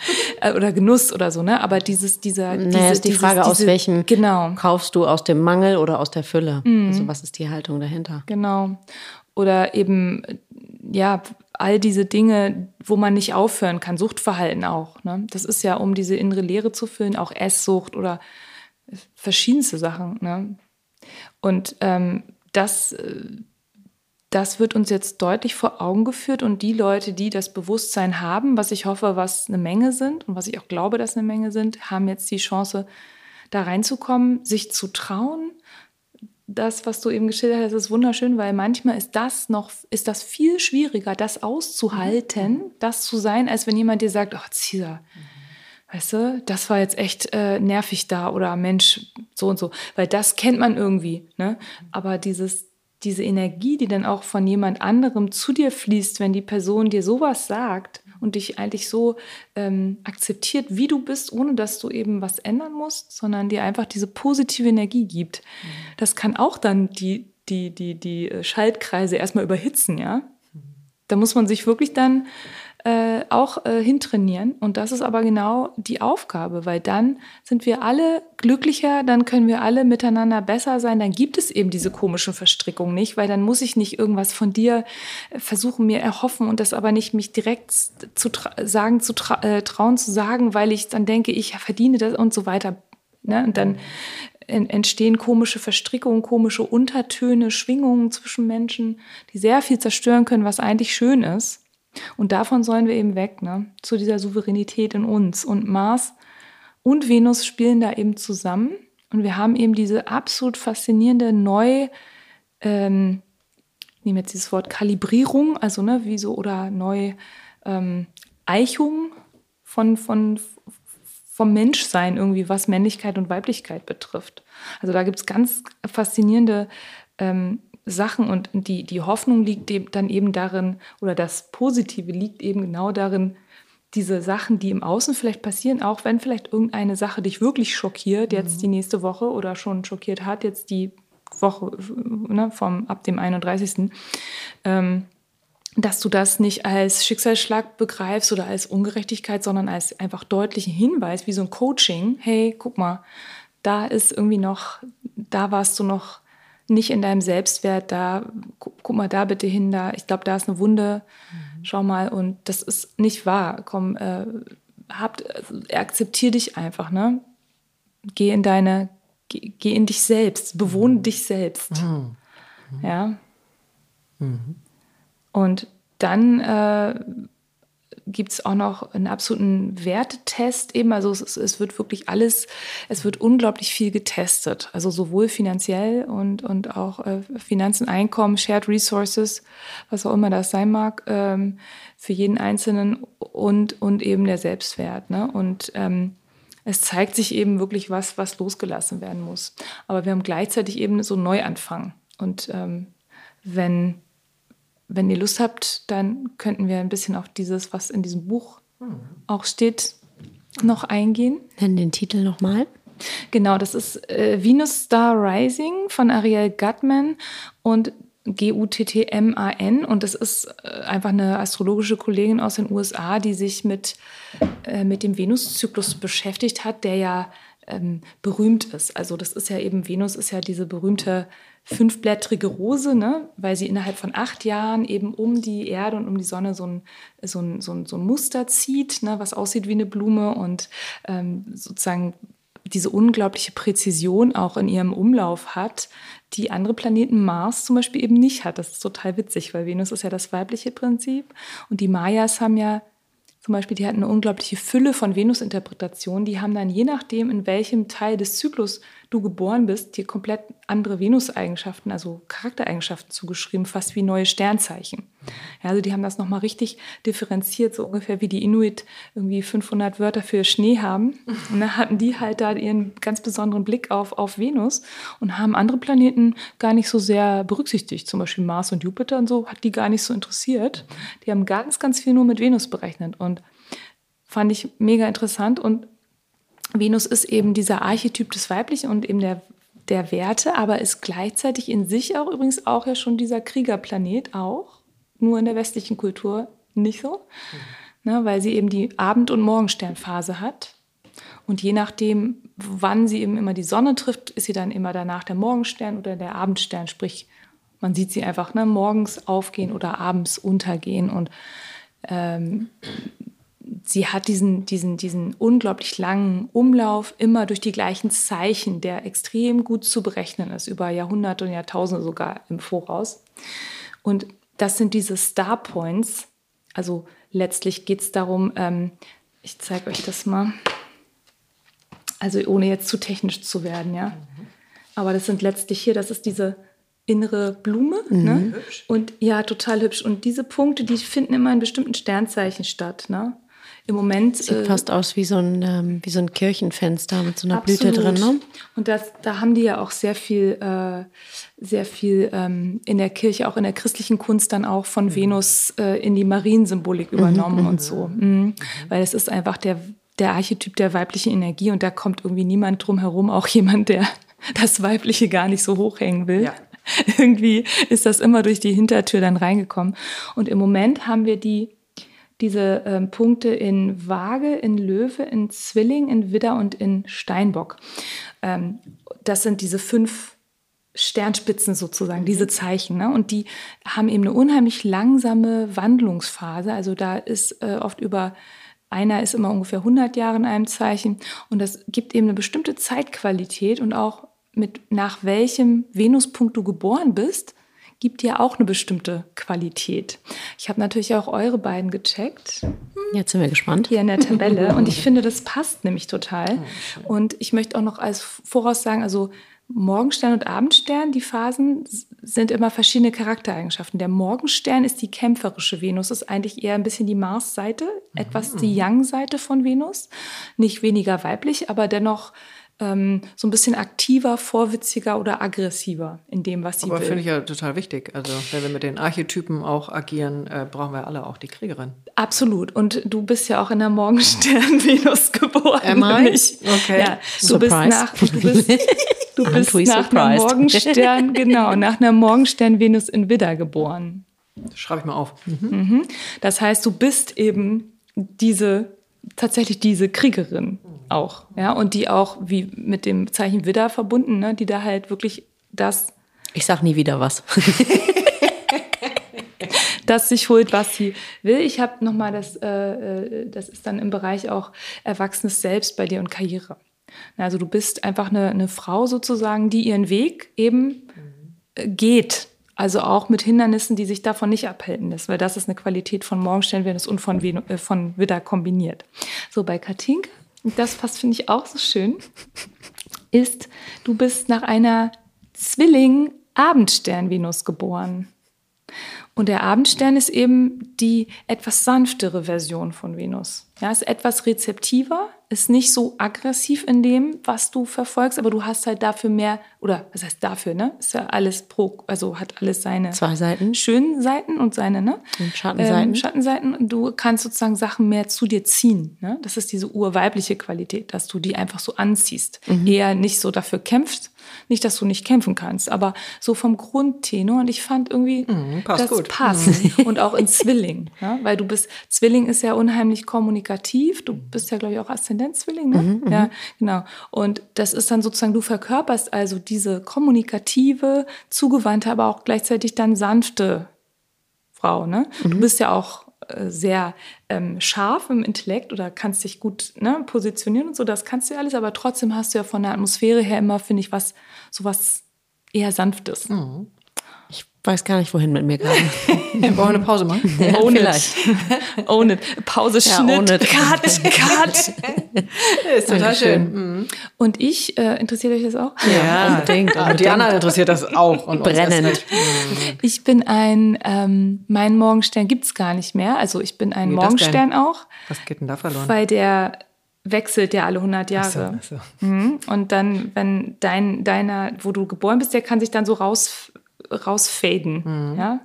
Äh, oder Genuss oder so, ne? Aber dieses dieser Naja, diese, ist die dieses, Frage, aus diese, welchem genau kaufst du aus dem Mangel oder aus der Fülle? Also was ist die Haltung dahinter? Genau. Oder eben, ja, all diese Dinge, wo man nicht aufhören kann, Suchtverhalten auch. Ne? Das ist ja, um diese innere Leere zu füllen, auch Esssucht oder verschiedenste Sachen. Ne? Und ähm, das, äh, das wird uns jetzt deutlich vor Augen geführt und die Leute, die das Bewusstsein haben, was ich hoffe, was eine Menge sind und was ich auch glaube, dass eine Menge sind, haben jetzt die Chance, da reinzukommen, sich zu trauen. Das, was du eben geschildert hast, ist wunderschön, weil manchmal ist das noch, ist das viel schwieriger, das auszuhalten, das zu sein, als wenn jemand dir sagt, ach, Cesar, weißt du, das war jetzt echt äh, nervig da oder Mensch, so und so, weil das kennt man irgendwie, ne? Aber dieses, diese Energie, die dann auch von jemand anderem zu dir fließt, wenn die Person dir sowas sagt und dich eigentlich so ähm, akzeptiert, wie du bist, ohne dass du eben was ändern musst, sondern dir einfach diese positive Energie gibt. Das kann auch dann die, die, die, die äh, Schaltkreise erstmal überhitzen, ja. Da muss man sich wirklich dann äh, auch äh, hintrainieren. Und das ist aber genau die Aufgabe, weil dann sind wir alle glücklicher, dann können wir alle miteinander besser sein. Dann gibt es eben diese komischen Verstrickungen nicht, weil dann muss ich nicht irgendwas von dir äh, versuchen, mir erhoffen und das aber nicht mich direkt zu sagen, zu tra äh, trauen zu sagen, weil ich dann denke, ich verdiene das und so weiter. Ne? Und dann en- entstehen komische Verstrickungen, komische Untertöne, Schwingungen zwischen Menschen, die sehr viel zerstören können, was eigentlich schön ist. Und davon sollen wir eben weg, ne? zu dieser Souveränität in uns. Und Mars und Venus spielen da eben zusammen. Und wir haben eben diese absolut faszinierende Neu, ähm, ich nehme jetzt dieses Wort Kalibrierung, also ne, wie so, oder Neu, ähm, Eichung von, von, vom Menschsein irgendwie, was Männlichkeit und Weiblichkeit betrifft. Also da gibt es ganz faszinierende ähm, Sachen und die, die Hoffnung liegt eben dann eben darin, oder das Positive liegt eben genau darin, diese Sachen, die im Außen vielleicht passieren, auch wenn vielleicht irgendeine Sache dich wirklich schockiert, jetzt die nächste Woche oder schon schockiert hat, jetzt die Woche ne, vom, ab dem 31. Ähm, dass du das nicht als Schicksalsschlag begreifst oder als Ungerechtigkeit, sondern als einfach deutlichen Hinweis, wie so ein Coaching. Hey, guck mal, da ist irgendwie noch, da warst du noch nicht in deinem Selbstwert, da, gu guck mal da bitte hin, da, ich glaube, da ist eine Wunde, schau mal, und das ist nicht wahr. Komm, äh, habt, also, akzeptier dich einfach, ne? Geh in deine, geh, geh in dich selbst, bewohne dich selbst. Ja. Und dann äh, gibt es auch noch einen absoluten Wertetest eben. Also es, es wird wirklich alles, es wird unglaublich viel getestet. Also sowohl finanziell und, und auch äh, Finanzen, Einkommen, Shared Resources, was auch immer das sein mag, ähm, für jeden Einzelnen und, und eben der Selbstwert. Ne? Und ähm, es zeigt sich eben wirklich was, was losgelassen werden muss. Aber wir haben gleichzeitig eben so einen Neuanfang. Und ähm, wenn wenn ihr Lust habt, dann könnten wir ein bisschen auf dieses, was in diesem Buch auch steht, noch eingehen. Nenn den Titel nochmal. Genau, das ist äh, Venus Star Rising von Ariel Gutman und G-U-T-T-M-A-N. Und das ist äh, einfach eine astrologische Kollegin aus den USA, die sich mit, äh, mit dem Venuszyklus beschäftigt hat, der ja ähm, berühmt ist. Also das ist ja eben, Venus ist ja diese berühmte fünfblättrige Rose, ne? weil sie innerhalb von acht Jahren eben um die Erde und um die Sonne so ein, so ein, so ein, so ein Muster zieht, ne? was aussieht wie eine Blume und ähm, sozusagen diese unglaubliche Präzision auch in ihrem Umlauf hat, die andere Planeten Mars zum Beispiel eben nicht hat. Das ist total witzig, weil Venus ist ja das weibliche Prinzip und die Mayas haben ja zum Beispiel, die hatten eine unglaubliche Fülle von Venus-Interpretationen. Die haben dann je nachdem, in welchem Teil des Zyklus du geboren bist, dir komplett andere Venus-Eigenschaften, also Charaktereigenschaften zugeschrieben, fast wie neue Sternzeichen. Ja, also die haben das nochmal richtig differenziert, so ungefähr wie die Inuit irgendwie 500 Wörter für Schnee haben. Und dann hatten die halt da ihren ganz besonderen Blick auf, auf Venus und haben andere Planeten gar nicht so sehr berücksichtigt. Zum Beispiel Mars und Jupiter und so hat die gar nicht so interessiert. Die haben ganz, ganz viel nur mit Venus berechnet und fand ich mega interessant und Venus ist eben dieser Archetyp des Weiblichen und eben der, der Werte, aber ist gleichzeitig in sich auch übrigens auch ja schon dieser Kriegerplanet auch, nur in der westlichen Kultur nicht so, mhm. ne, weil sie eben die Abend- und Morgensternphase hat. Und je nachdem, wann sie eben immer die Sonne trifft, ist sie dann immer danach der Morgenstern oder der Abendstern. Sprich, man sieht sie einfach ne, morgens aufgehen oder abends untergehen. Und ähm, sie hat diesen, diesen, diesen unglaublich langen Umlauf immer durch die gleichen Zeichen, der extrem gut zu berechnen ist, über Jahrhunderte und Jahrtausende sogar im Voraus. Und das sind diese Star Points. Also letztlich geht es darum, ähm, ich zeige euch das mal. Also ohne jetzt zu technisch zu werden, ja. Aber das sind letztlich hier, das ist diese innere Blume. Mhm. Ne? Und ja, total hübsch. Und diese Punkte, die finden immer in bestimmten Sternzeichen statt. Ne? Im Moment. Sieht äh, fast aus wie so, ein, ähm, wie so ein Kirchenfenster mit so einer absolut. Blüte drin. Ne? Und das, da haben die ja auch sehr viel, äh, sehr viel ähm, in der Kirche, auch in der christlichen Kunst dann auch von mhm. Venus äh, in die Mariensymbolik übernommen mhm. und so. Mhm. mhm. Weil es ist einfach der, der Archetyp der weiblichen Energie und da kommt irgendwie niemand drum herum, auch jemand, der das Weibliche gar nicht so hochhängen will. Ja. Irgendwie ist das immer durch die Hintertür dann reingekommen. Und im Moment haben wir die diese ähm, Punkte in Waage, in Löwe, in Zwilling, in Widder und in Steinbock. Ähm, das sind diese fünf Sternspitzen sozusagen, diese Zeichen. Ne? Und die haben eben eine unheimlich langsame Wandlungsphase. Also da ist äh, oft über einer ist immer ungefähr 100 Jahre in einem Zeichen und das gibt eben eine bestimmte Zeitqualität und auch mit nach welchem Venuspunkt du geboren bist, gibt ja auch eine bestimmte Qualität. Ich habe natürlich auch eure beiden gecheckt. Jetzt sind wir gespannt. Hier in der Tabelle. Und ich finde, das passt nämlich total. Und ich möchte auch noch als Voraus sagen, also Morgenstern und Abendstern, die Phasen sind immer verschiedene Charaktereigenschaften. Der Morgenstern ist die kämpferische Venus, ist eigentlich eher ein bisschen die Mars-Seite, etwas die Yang-Seite von Venus. Nicht weniger weiblich, aber dennoch ähm, so ein bisschen aktiver, vorwitziger oder aggressiver in dem, was sie Aber will. finde ich ja total wichtig. Also wenn wir mit den Archetypen auch agieren, äh, brauchen wir alle auch die Kriegerin. Absolut. Und du bist ja auch in der Morgenstern Venus geboren. Am I? Okay. Ja, du Surprise. bist nach, du bist, du bist nach surprised. einer Morgenstern, genau, nach einer Morgenstern Venus in Widder geboren. Das schreibe ich mal auf. Mhm. Mhm. Das heißt, du bist eben diese tatsächlich diese Kriegerin auch, ja, und die auch wie mit dem Zeichen Widder verbunden, ne, die da halt wirklich das. Ich sag nie wieder was. das sich holt, was sie will. Ich habe noch mal das, äh, äh, das ist dann im Bereich auch Erwachsenes Selbst bei dir und Karriere. Also du bist einfach eine, eine Frau sozusagen, die ihren Weg eben äh, geht also auch mit Hindernissen, die sich davon nicht abhalten lässt, weil das ist eine Qualität von Morgenstern Venus und von, Venus, äh, von Widder kombiniert. So bei Katinka, das passt, finde ich auch so schön, ist, du bist nach einer Zwilling-Abendstern-Venus geboren. Und der Abendstern ist eben die etwas sanftere Version von Venus. Ja, ist etwas rezeptiver, ist nicht so aggressiv in dem, was du verfolgst, aber du hast halt dafür mehr, oder was heißt dafür, ne? Ist ja alles pro, also hat alles seine zwei Seiten, schönen Seiten und seine, ne? Und Schattenseiten. Ähm, Schattenseiten. Und du kannst sozusagen Sachen mehr zu dir ziehen. Ne? Das ist diese urweibliche Qualität, dass du die einfach so anziehst. Mhm. Eher nicht so dafür kämpfst, nicht, dass du nicht kämpfen kannst, aber so vom Grundtenor. Und ich fand irgendwie, mhm, das gut. passt. Mhm. Und auch in Zwilling, ne? weil du bist, Zwilling ist ja unheimlich kommunikativ. Du bist ja, glaube ich, auch Aszendent-Zwilling, ne? Mhm, mhm, ja, genau. Und das ist dann sozusagen, du verkörperst also diese kommunikative, zugewandte, aber auch gleichzeitig dann sanfte Frau, ne? Du mhm. bist ja auch äh, sehr ähm, scharf im Intellekt oder kannst dich gut ne, positionieren und so, das kannst du ja alles, aber trotzdem hast du ja von der Atmosphäre her immer, finde ich, was, so was eher Sanftes. Mhm. Ich weiß gar nicht, wohin mit mir gerade. Wollen wir eine Pause machen? Own vielleicht. it. Own it. Pause, Ja, Schnitt, own it. Cut, Cut. Ist total schön. Mhm. Und ich, äh, interessiert euch das auch? Ja, unbedingt, Die anderen interessiert das auch. Und Brennend. recht. Ich bin ein, ähm, mein Morgenstern gibt's gar nicht mehr. Also ich bin ein Wie Morgenstern auch, Was geht denn da verloren? weil der wechselt ja alle 100 Jahre. So, so. Mhm. Und dann, wenn dein, deiner, wo du geboren bist, der kann sich dann so raus, rausfaden. Mhm. Ja?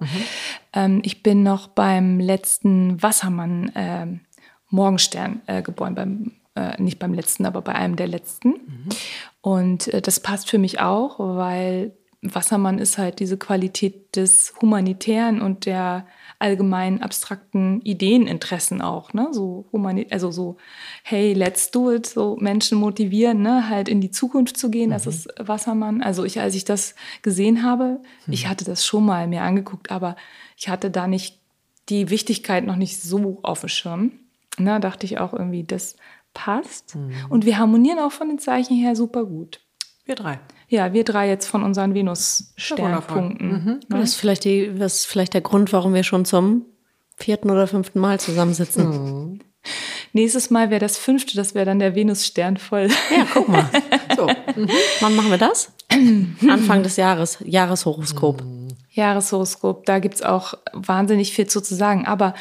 Ähm, ich bin noch beim letzten Wassermann ähm, Morgenstern äh, geboren, beim, äh, nicht beim letzten, aber bei einem der letzten. Mhm. Und äh, das passt für mich auch, weil Wassermann ist halt diese Qualität des Humanitären und der allgemeinen abstrakten Ideeninteressen auch, ne? So also so, hey, let's do it, so Menschen motivieren, ne, halt in die Zukunft zu gehen. Das ist Wassermann. Also ich, als ich das gesehen habe, ich hatte das schon mal mir angeguckt, aber ich hatte da nicht die Wichtigkeit noch nicht so auf dem Schirm. Na, dachte ich auch irgendwie, das passt. Und wir harmonieren auch von den Zeichen her super gut. Wir drei. Ja, wir drei jetzt von unseren. Venus-Sternpunkten. Das ist vielleicht, die, das ist vielleicht der Grund, warum wir schon zum vierten oder fünften Mal zusammensitzen. Nächstes Mal wäre das fünfte, das wäre dann der Venus-Stern voll. Ja, guck mal. So. Wann machen wir das? Anfang des Jahres, Jahreshoroskop. Jahreshoroskop, da gibt's auch wahnsinnig viel zu, zu sagen. Aber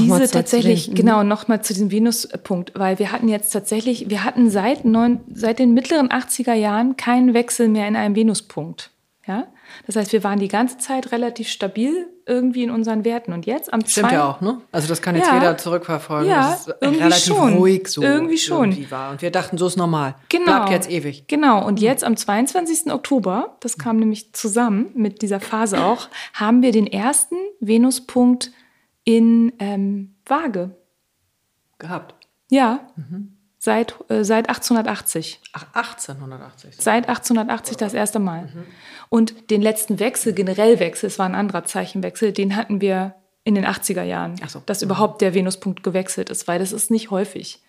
diese tatsächlich, den- genau, nochmal zu diesem Venus-Punkt, weil wir hatten jetzt tatsächlich, wir hatten seit, neun, seit den mittleren 80er Jahren keinen Wechsel mehr in einem Venuspunkt. Ja? Das heißt, wir waren die ganze Zeit relativ stabil irgendwie in unseren Werten. Und jetzt am Stimmt zwei- ja auch, ne? Also das kann jetzt Ja. jeder zurückverfolgen. Ja, dass es irgendwie relativ schon. ruhig so Irgendwie schon. irgendwie war. Und wir dachten, so ist normal. Genau. Bleibt jetzt ewig. Genau. Und jetzt am 22. Oktober, das kam nämlich zusammen mit dieser Phase auch, haben wir den ersten Venuspunkt in ähm, Waage. Gehabt. Ja. Seit, äh, seit 1880. Ach, 1880. Seit 1880 das erste Mal. Und den letzten Wechsel, generell Wechsel, es war ein anderer Zeichenwechsel, den hatten wir in den 80er Jahren. Ach so. Dass überhaupt der Venuspunkt gewechselt ist, weil das ist nicht häufig.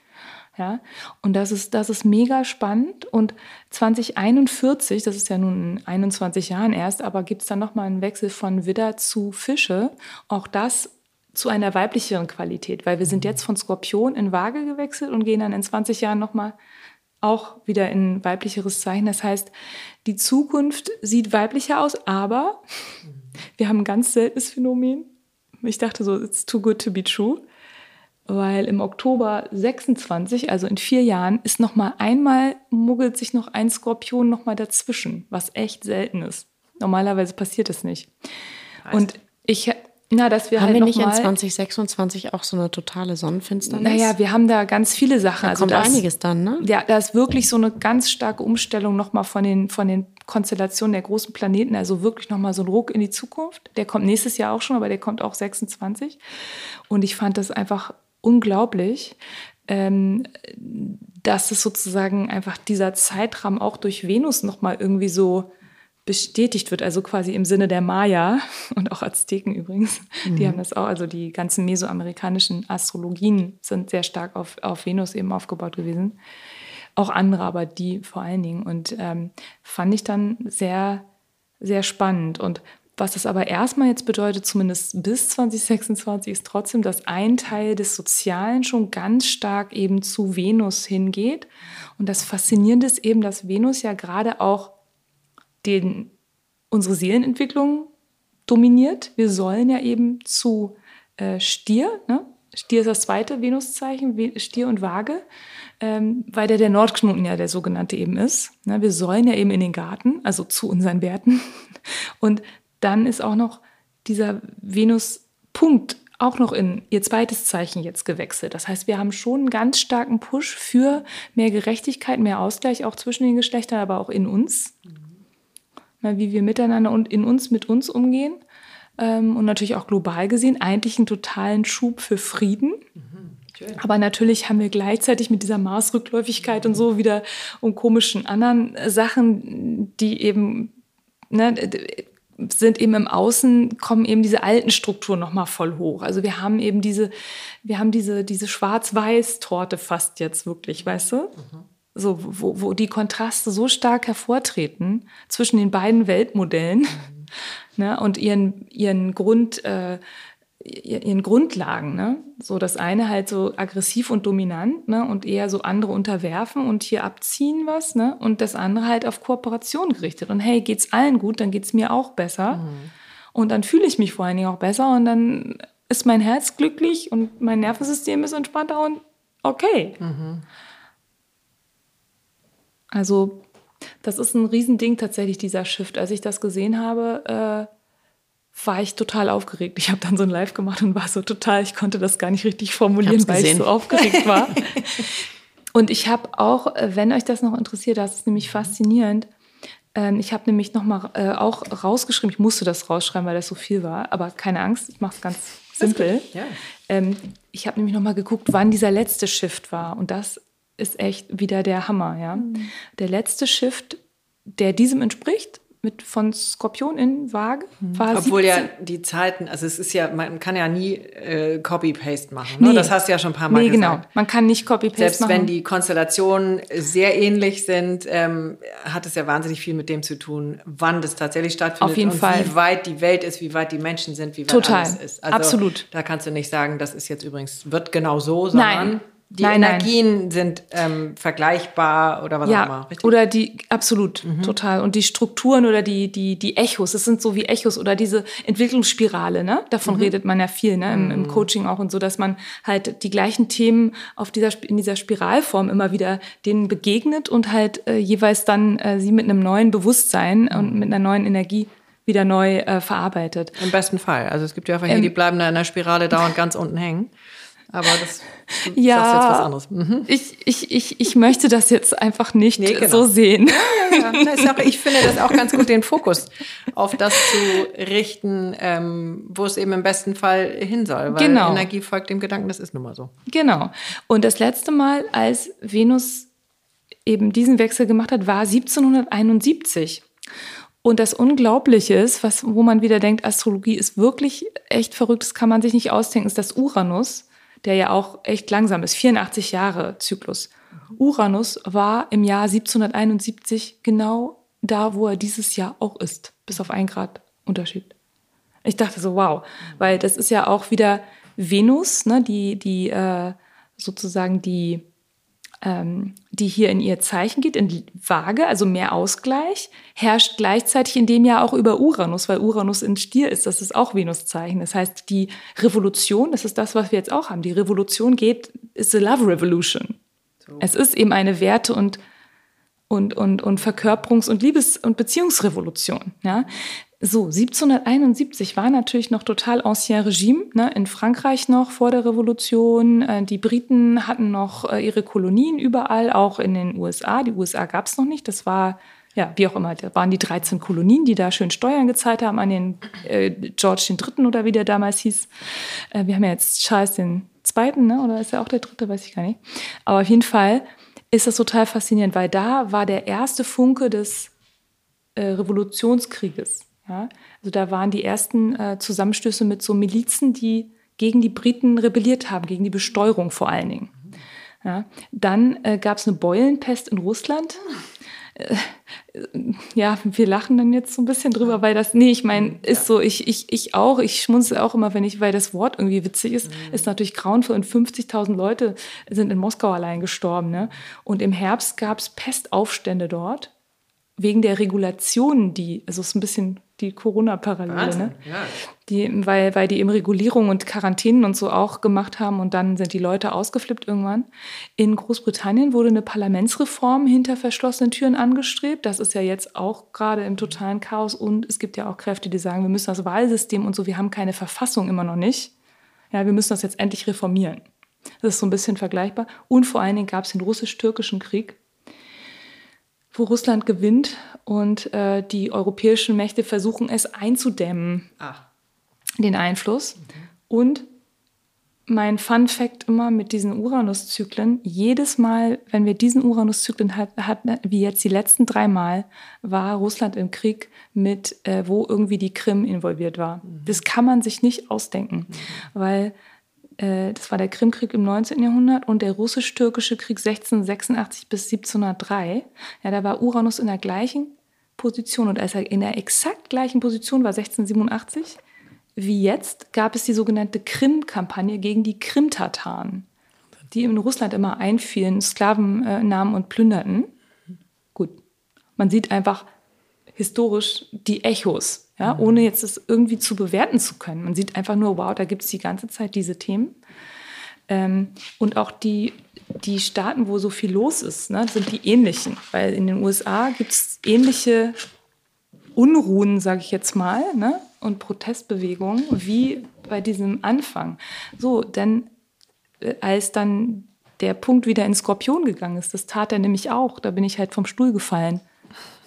Ja, und das ist, das ist mega spannend. Und 2041, das ist ja nun in 21 Jahren erst, aber gibt es dann nochmal einen Wechsel von Widder zu Fische. Auch das zu einer weiblicheren Qualität, weil wir sind jetzt von Skorpion in Waage gewechselt und gehen dann in 20 Jahren nochmal auch wieder in ein weiblicheres Zeichen. Das heißt, die Zukunft sieht weiblicher aus, aber wir haben ein ganz seltenes Phänomen. Ich dachte so, it's too good to be true. Weil im Oktober 26, also in vier Jahren, ist noch mal einmal, muggelt sich noch ein Skorpion noch mal dazwischen, was echt selten ist. Normalerweise passiert das nicht. Und ich, na, dass wir Haben halt wir noch nicht in mal, 2026 auch so eine totale Sonnenfinsternis? naja, wir haben da ganz viele Sachen. da kommt das- einiges dann, ne? ja, da ist wirklich so eine ganz starke Umstellung nochmal von den, von den Konstellationen der großen Planeten. Also wirklich nochmal so ein Ruck in die Zukunft. Der kommt nächstes Jahr auch schon, aber der kommt auch 26. Und ich fand das einfach unglaublich, ähm, dass es sozusagen einfach dieser Zeitrahmen auch durch Venus nochmal irgendwie so bestätigt wird, also quasi im Sinne der Maya und auch Azteken übrigens. Die haben das auch, also die ganzen mesoamerikanischen Astrologien sind sehr stark auf, auf Venus eben aufgebaut gewesen. Auch andere, aber die vor allen Dingen. Und ähm, fand ich dann sehr, sehr spannend. Und was das aber erstmal jetzt bedeutet, zumindest bis 2026, ist trotzdem, dass ein Teil des Sozialen schon ganz stark eben zu Venus hingeht. Und das Faszinierende ist eben, dass Venus ja gerade auch den, unsere Seelenentwicklung dominiert. Wir sollen ja eben zu äh, Stier, ne? Stier ist das zweite Venuszeichen, Stier und Waage, ähm, weil der der Nordknoten ja der sogenannte eben ist. Ne? Wir sollen ja eben in den Garten, also zu unseren Werten. Und dann ist auch noch dieser Venus-Punkt auch noch in ihr zweites Zeichen jetzt gewechselt. Das heißt, wir haben schon einen ganz starken Push für mehr Gerechtigkeit, mehr Ausgleich auch zwischen den Geschlechtern, aber auch in uns na, wie wir miteinander und in uns mit uns umgehen. Ähm, und natürlich auch global gesehen eigentlich einen totalen Schub für Frieden. Aber natürlich haben wir gleichzeitig mit dieser Maßrückläufigkeit und so wieder und komischen anderen Sachen, die eben ne, sind eben im Außen, kommen eben diese alten Strukturen nochmal voll hoch. Also wir haben eben diese, wir haben diese, diese Schwarz-Weiß-Torte fast jetzt wirklich, weißt du? So, wo, wo die Kontraste so stark hervortreten zwischen den beiden Weltmodellen. Ne? Und ihren, ihren Grund, äh, ihren Grundlagen, ne? So das eine halt so aggressiv und dominant, ne? Und eher so andere unterwerfen und hier abziehen was, ne? Und das andere halt auf Kooperation gerichtet. Und hey, geht's allen gut, dann geht's mir auch besser. Mhm. Und dann fühle ich mich vor allen Dingen auch besser und dann ist mein Herz glücklich und mein Nervensystem ist entspannter und okay. Mhm. Also, das ist ein Riesending tatsächlich, dieser Shift. Als ich das gesehen habe, äh, war ich total aufgeregt. Ich habe dann so ein Live gemacht und war so total, ich konnte das gar nicht richtig formulieren, ich weil gesehen. ich so aufgeregt war. und ich habe auch, wenn euch das noch interessiert, das ist nämlich faszinierend. Ähm, ich habe nämlich noch mal äh, auch rausgeschrieben, ich musste das rausschreiben, weil das so viel war, aber keine Angst, ich mache es ganz simpel. Ja. Ähm, ich habe nämlich noch mal geguckt, wann dieser letzte Shift war und das ist echt wieder der Hammer. Ja? Mhm. Der letzte Shift, der diesem entspricht, mit von Skorpion in Waage mhm. war Obwohl 17. ja die Zeiten, also es ist ja, man kann ja nie äh, Copy-Paste machen. Ne? Nee. Das hast du ja schon ein paar Mal nee, genau. gesagt. genau. Man kann nicht Copy-Paste machen. Selbst wenn die Konstellationen sehr ähnlich sind, ähm, hat es ja wahnsinnig viel mit dem zu tun, wann das tatsächlich stattfindet. Auf jeden und Fall. Wie weit die Welt ist, wie weit die Menschen sind, wie weit Total. alles ist. Also, Absolut. Da kannst du nicht sagen, das ist jetzt übrigens, wird genau so, sondern Nein. Die nein, Energien nein. sind ähm, vergleichbar oder was ja, auch immer. Richtig? Oder die, absolut, mhm. total. Und die Strukturen oder die, die, die Echos, das sind so wie Echos oder diese Entwicklungsspirale, ne? Davon mhm. redet man ja viel, ne? Im, Im, mhm. Coaching auch und so, dass man halt die gleichen Themen auf dieser, in dieser Spiralform immer wieder denen begegnet und halt äh, jeweils dann äh, sie mit einem neuen Bewusstsein mhm. und mit einer neuen Energie wieder neu äh, verarbeitet. Im besten Fall. Also es gibt ja einfach hier, ähm, die bleiben da in der Spirale dauernd ganz unten hängen. Aber das ja, das ist jetzt was anderes. Mhm. Ich, ich, ich, ich möchte das jetzt einfach nicht nee, genau. so sehen. Ja, ja, ja. ich finde das auch ganz gut, den Fokus auf das zu richten, ähm, wo es eben im besten Fall hin soll. Weil genau. Energie folgt dem Gedanken, das ist nun mal so. Genau. Und das letzte Mal, als Venus eben diesen Wechsel gemacht hat, war 1771. Und das Unglaubliche ist, was, wo man wieder denkt, Astrologie ist wirklich echt verrückt, das kann man sich nicht ausdenken, ist, dass Uranus der ja auch echt langsam ist, 84 Jahre Zyklus. Uranus war im Jahr 1771 genau da, wo er dieses Jahr auch ist, bis auf ein Grad Unterschied. Ich dachte so, wow, weil das ist ja auch wieder Venus, ne, die, die äh, sozusagen die die hier in ihr Zeichen geht, in Waage, also mehr Ausgleich, herrscht gleichzeitig in dem Jahr auch über Uranus, weil Uranus in Stier ist, das ist auch Venuszeichen. Das heißt, die Revolution, das ist das, was wir jetzt auch haben, die Revolution geht, ist a Love Revolution. So. Es ist eben eine Werte- und und, und, und Verkörperungs- und Liebes- und Beziehungsrevolution. Ja? So, 1771 war natürlich noch total ancien Regime, ne? in Frankreich noch vor der Revolution. Äh, die Briten hatten noch äh, ihre Kolonien überall, auch in den USA. Die USA gab es noch nicht. Das war, ja, wie auch immer, da waren die 13 Kolonien, die da schön Steuern gezahlt haben an den äh, George III. oder wie der damals hieß. Äh, wir haben ja jetzt Charles Zweiten, ne? oder ist er auch der Dritte, weiß ich gar nicht. Aber auf jeden Fall ist das total faszinierend, weil da war der erste Funke des äh, Revolutionskrieges. Ja? Also da waren die ersten äh, Zusammenstöße mit so Milizen, die gegen die Briten rebelliert haben, gegen die Besteuerung vor allen Dingen. Ja? Dann äh, gab es eine Beulenpest in Russland. Äh, ja, wir lachen dann jetzt so ein bisschen drüber, weil das, nee, ich meine, ist so, ich, ich, ich auch, ich schmunze auch immer, wenn ich, weil das Wort irgendwie witzig ist, mhm. ist natürlich grauenvoll und 50.000 Leute sind in Moskau allein gestorben. Ne? Und im Herbst gab es Pestaufstände dort wegen der Regulationen, die, also es ist ein bisschen die Corona-Parallele, ne? Ja. Die, weil, weil die eben Regulierung und Quarantänen und so auch gemacht haben und dann sind die Leute ausgeflippt irgendwann. In Großbritannien wurde eine Parlamentsreform hinter verschlossenen Türen angestrebt. Das ist ja jetzt auch gerade im totalen Chaos und es gibt ja auch Kräfte, die sagen, wir müssen das Wahlsystem und so, wir haben keine Verfassung immer noch nicht. Ja, wir müssen das jetzt endlich reformieren. Das ist so ein bisschen vergleichbar. Und vor allen Dingen gab es den russisch-türkischen Krieg, wo Russland gewinnt und äh, die europäischen Mächte versuchen es einzudämmen, Ach. den Einfluss. Und mein Fun Fact immer mit diesen Uranus-Zyklen, jedes Mal, wenn wir diesen Uranus-Zyklen hatten, wie jetzt die letzten drei Mal, war Russland im Krieg mit, äh, wo irgendwie die Krim involviert war. Mhm. Das kann man sich nicht ausdenken, mhm. weil äh, das war der Krimkrieg im 19. Jahrhundert und der russisch-türkische Krieg 1686 bis 1703. Ja, da war Uranus in der gleichen Position. Und als er in der exakt gleichen Position war, 1687, wie jetzt, gab es die sogenannte Krim-Kampagne gegen die Krim-Tataren, die in Russland immer einfielen, Sklaven äh, nahmen und plünderten. Gut, man sieht einfach historisch die Echos, ja, mhm. ohne jetzt es irgendwie zu bewerten zu können. Man sieht einfach nur, wow, da gibt es die ganze Zeit diese Themen. Ähm, und auch die, die Staaten, wo so viel los ist, ne, sind die ähnlichen. Weil in den USA gibt es ähnliche Unruhen, sage ich jetzt mal, ne, und Protestbewegungen wie bei diesem Anfang. So, denn äh, als dann der Punkt wieder in Skorpion gegangen ist, das tat er nämlich auch, da bin ich halt vom Stuhl gefallen.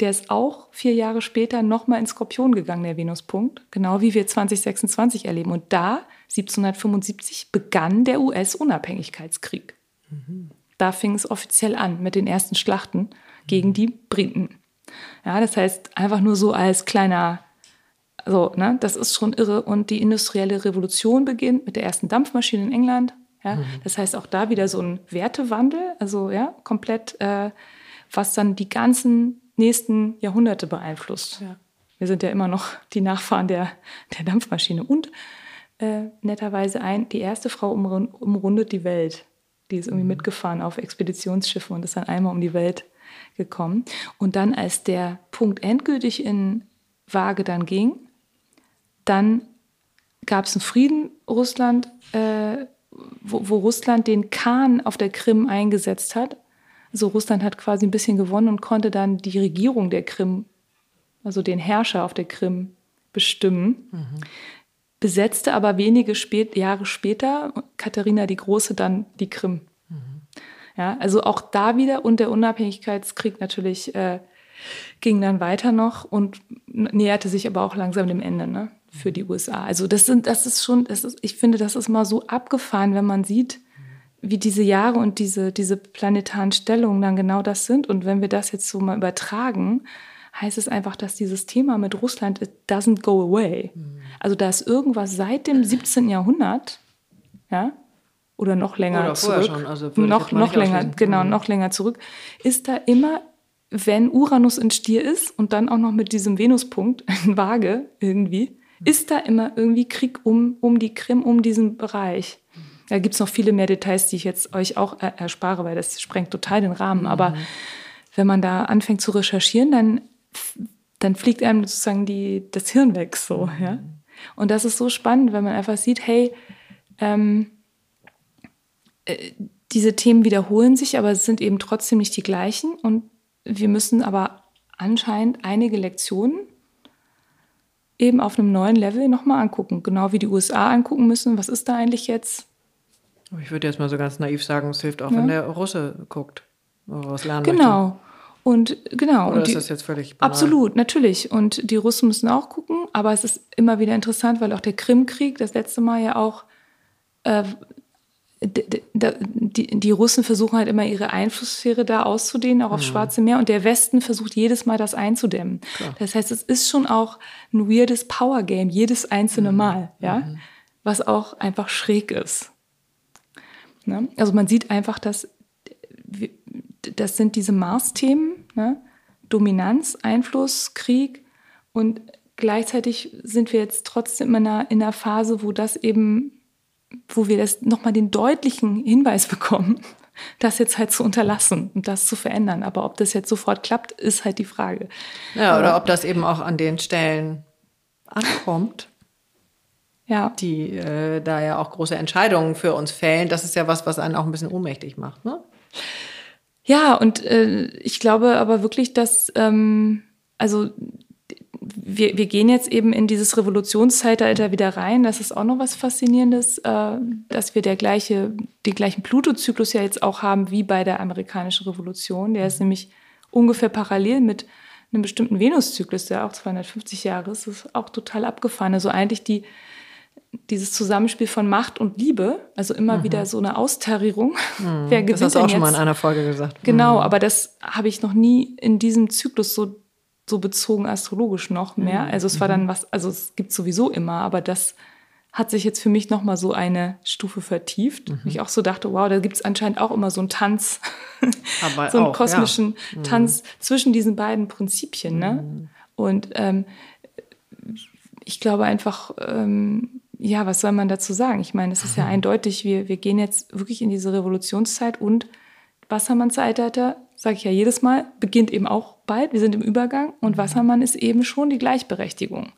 Der ist auch vier Jahre später nochmal in Skorpion gegangen, der Venuspunkt, genau wie wir 2026 erleben. Und da 1775 begann der US-Unabhängigkeitskrieg. Mhm. Da fing es offiziell an mit den ersten Schlachten gegen die Briten. Ja, das heißt, einfach nur so als kleiner, so, ne, das ist schon irre. Und die industrielle Revolution beginnt mit der ersten Dampfmaschine in England. Ja, mhm. Das heißt, auch da wieder so ein Wertewandel, also ja, komplett, äh, was dann die ganzen nächsten Jahrhunderte beeinflusst. Ja. Wir sind ja immer noch die Nachfahren der, der Dampfmaschine. Und äh, netterweise ein, die erste Frau umrundet die Welt. Die ist irgendwie mhm. mitgefahren auf Expeditionsschiffen und ist dann einmal um die Welt gekommen. Und dann, als der Punkt endgültig in Waage dann ging, dann gab es einen Frieden Russland, äh, wo, wo, Russland den Khan auf der Krim eingesetzt hat. Also Russland hat quasi ein bisschen gewonnen und konnte dann die Regierung der Krim, also den Herrscher auf der Krim bestimmen. Mhm besetzte aber wenige spät, Jahre später Katharina die Große dann die Krim. Mhm. Ja, also auch da wieder und der Unabhängigkeitskrieg natürlich äh, ging dann weiter noch und näherte sich aber auch langsam dem Ende ne, für die USA. Also das sind, das ist schon, das ist, ich finde, das ist mal so abgefahren, wenn man sieht, wie diese Jahre und diese, diese planetaren Stellungen dann genau das sind. Und wenn wir das jetzt so mal übertragen, heißt es einfach, dass dieses Thema mit Russland it doesn't go away. Mhm. Also da ist irgendwas seit dem 17. Jahrhundert, ja, oder noch länger oder zurück, schon, also noch noch länger, genau, mhm. noch länger zurück, ist da immer, wenn Uranus in Stier ist und dann auch noch mit diesem Venuspunkt in Waage irgendwie, mhm. ist da immer irgendwie Krieg um um die Krim, um diesen Bereich. Da gibt es noch viele mehr Details, die ich jetzt euch auch erspare, weil das sprengt total den Rahmen. Aber mhm. wenn man da anfängt zu recherchieren, dann dann fliegt einem sozusagen die, das Hirn weg so, mhm. ja. Und das ist so spannend, wenn man einfach sieht, hey, ähm, äh, diese Themen wiederholen sich, aber es sind eben trotzdem nicht die gleichen. Und wir müssen aber anscheinend einige Lektionen eben auf einem neuen Level nochmal angucken. Genau wie die USA angucken müssen, was ist da eigentlich jetzt? Ich würde jetzt mal so ganz naiv sagen, es hilft auch, ja. wenn der Russe guckt, was lernen Genau. Möchte. Und genau. Oder und die, ist das jetzt völlig banal? Absolut, natürlich. Und die Russen müssen auch gucken, aber es ist immer wieder interessant, weil auch der Krimkrieg, das letzte Mal ja auch, äh, die, die, die, Russen versuchen halt immer ihre Einflusssphäre da auszudehnen, auch aufs mhm. Schwarze Meer. Und der Westen versucht jedes Mal das einzudämmen. Klar. Das heißt, es ist schon auch ein weirdes Power Game, jedes einzelne mhm. Mal, ja, mhm. was auch einfach schräg ist. Ne? Also man sieht einfach, dass das sind diese Mars-Themen, ne? Dominanz, Einfluss, Krieg und gleichzeitig sind wir jetzt trotzdem in einer, in einer Phase, wo das eben, wo wir das nochmal den deutlichen Hinweis bekommen, das jetzt halt zu unterlassen und das zu verändern. Aber ob das jetzt sofort klappt, ist halt die Frage. Ja, oder ob das eben auch an den Stellen ankommt. Ja. Die äh, da ja auch große Entscheidungen für uns fällen. Das ist ja was, was einen auch ein bisschen ohnmächtig macht, ne? Ja, und äh, ich glaube aber wirklich, dass, ähm, also wir, wir gehen jetzt eben in dieses Revolutionszeitalter wieder rein. Das ist auch noch was Faszinierendes, äh, dass wir der gleiche, den gleichen Pluto-Zyklus ja jetzt auch haben wie bei der amerikanischen Revolution. Der ist nämlich ungefähr parallel mit einem bestimmten Venus-Zyklus, der auch 250 Jahre ist. Das ist auch total abgefahren. Also eigentlich die dieses Zusammenspiel von Macht und Liebe, also immer mhm. wieder so eine Austarierung. Mhm. Wer gewinnt das hast du auch schon mal in einer Folge gesagt. Genau, mhm. aber das habe ich noch nie in diesem Zyklus so, so bezogen astrologisch noch mehr. Mhm. Also es war dann mhm. was, also es gibt sowieso immer, aber das hat sich jetzt für mich nochmal so eine Stufe vertieft. Mhm. Ich auch so dachte, wow, da gibt es anscheinend auch immer so einen Tanz, Aber so einen auch, kosmischen ja. Tanz zwischen diesen beiden Prinzipien. Ne? Und ähm, ich glaube einfach, ähm, ja, was soll man dazu sagen? Ich meine, es ist ja eindeutig, wir, wir gehen jetzt wirklich in diese Revolutionszeit und Wassermann-Zeitalter, sage ich ja jedes Mal, beginnt eben auch bald. Wir sind im Übergang und Wassermann ist eben schon die Gleichberechtigung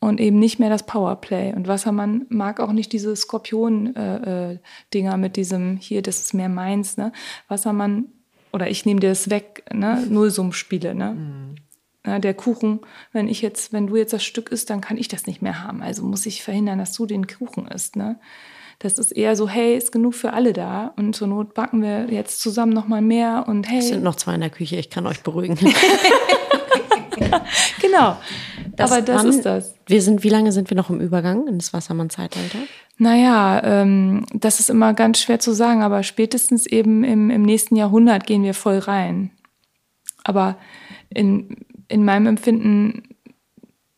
und eben nicht mehr das Powerplay. Und Wassermann mag auch nicht diese Skorpion-Dinger äh, mit diesem, hier, das ist mehr meins. Ne? Wassermann, oder ich nehme dir das weg, ne? Nullsummspiele. Ne? Ja, der Kuchen, wenn ich jetzt, wenn du jetzt das Stück isst, dann kann ich das nicht mehr haben. Also muss ich verhindern, dass du den Kuchen isst. Ne? Das ist eher so, hey, ist genug für alle da und zur Not backen wir jetzt zusammen noch mal mehr und hey. Es sind noch zwei in der Küche, ich kann euch beruhigen. genau. Aber das wann- ist das. Wir sind, wie lange sind wir noch im Übergang in das Wassermann-Zeitalter? Naja, ähm, das ist immer ganz schwer zu sagen, aber spätestens eben im, im nächsten Jahrhundert gehen wir voll rein. Aber in, in meinem Empfinden,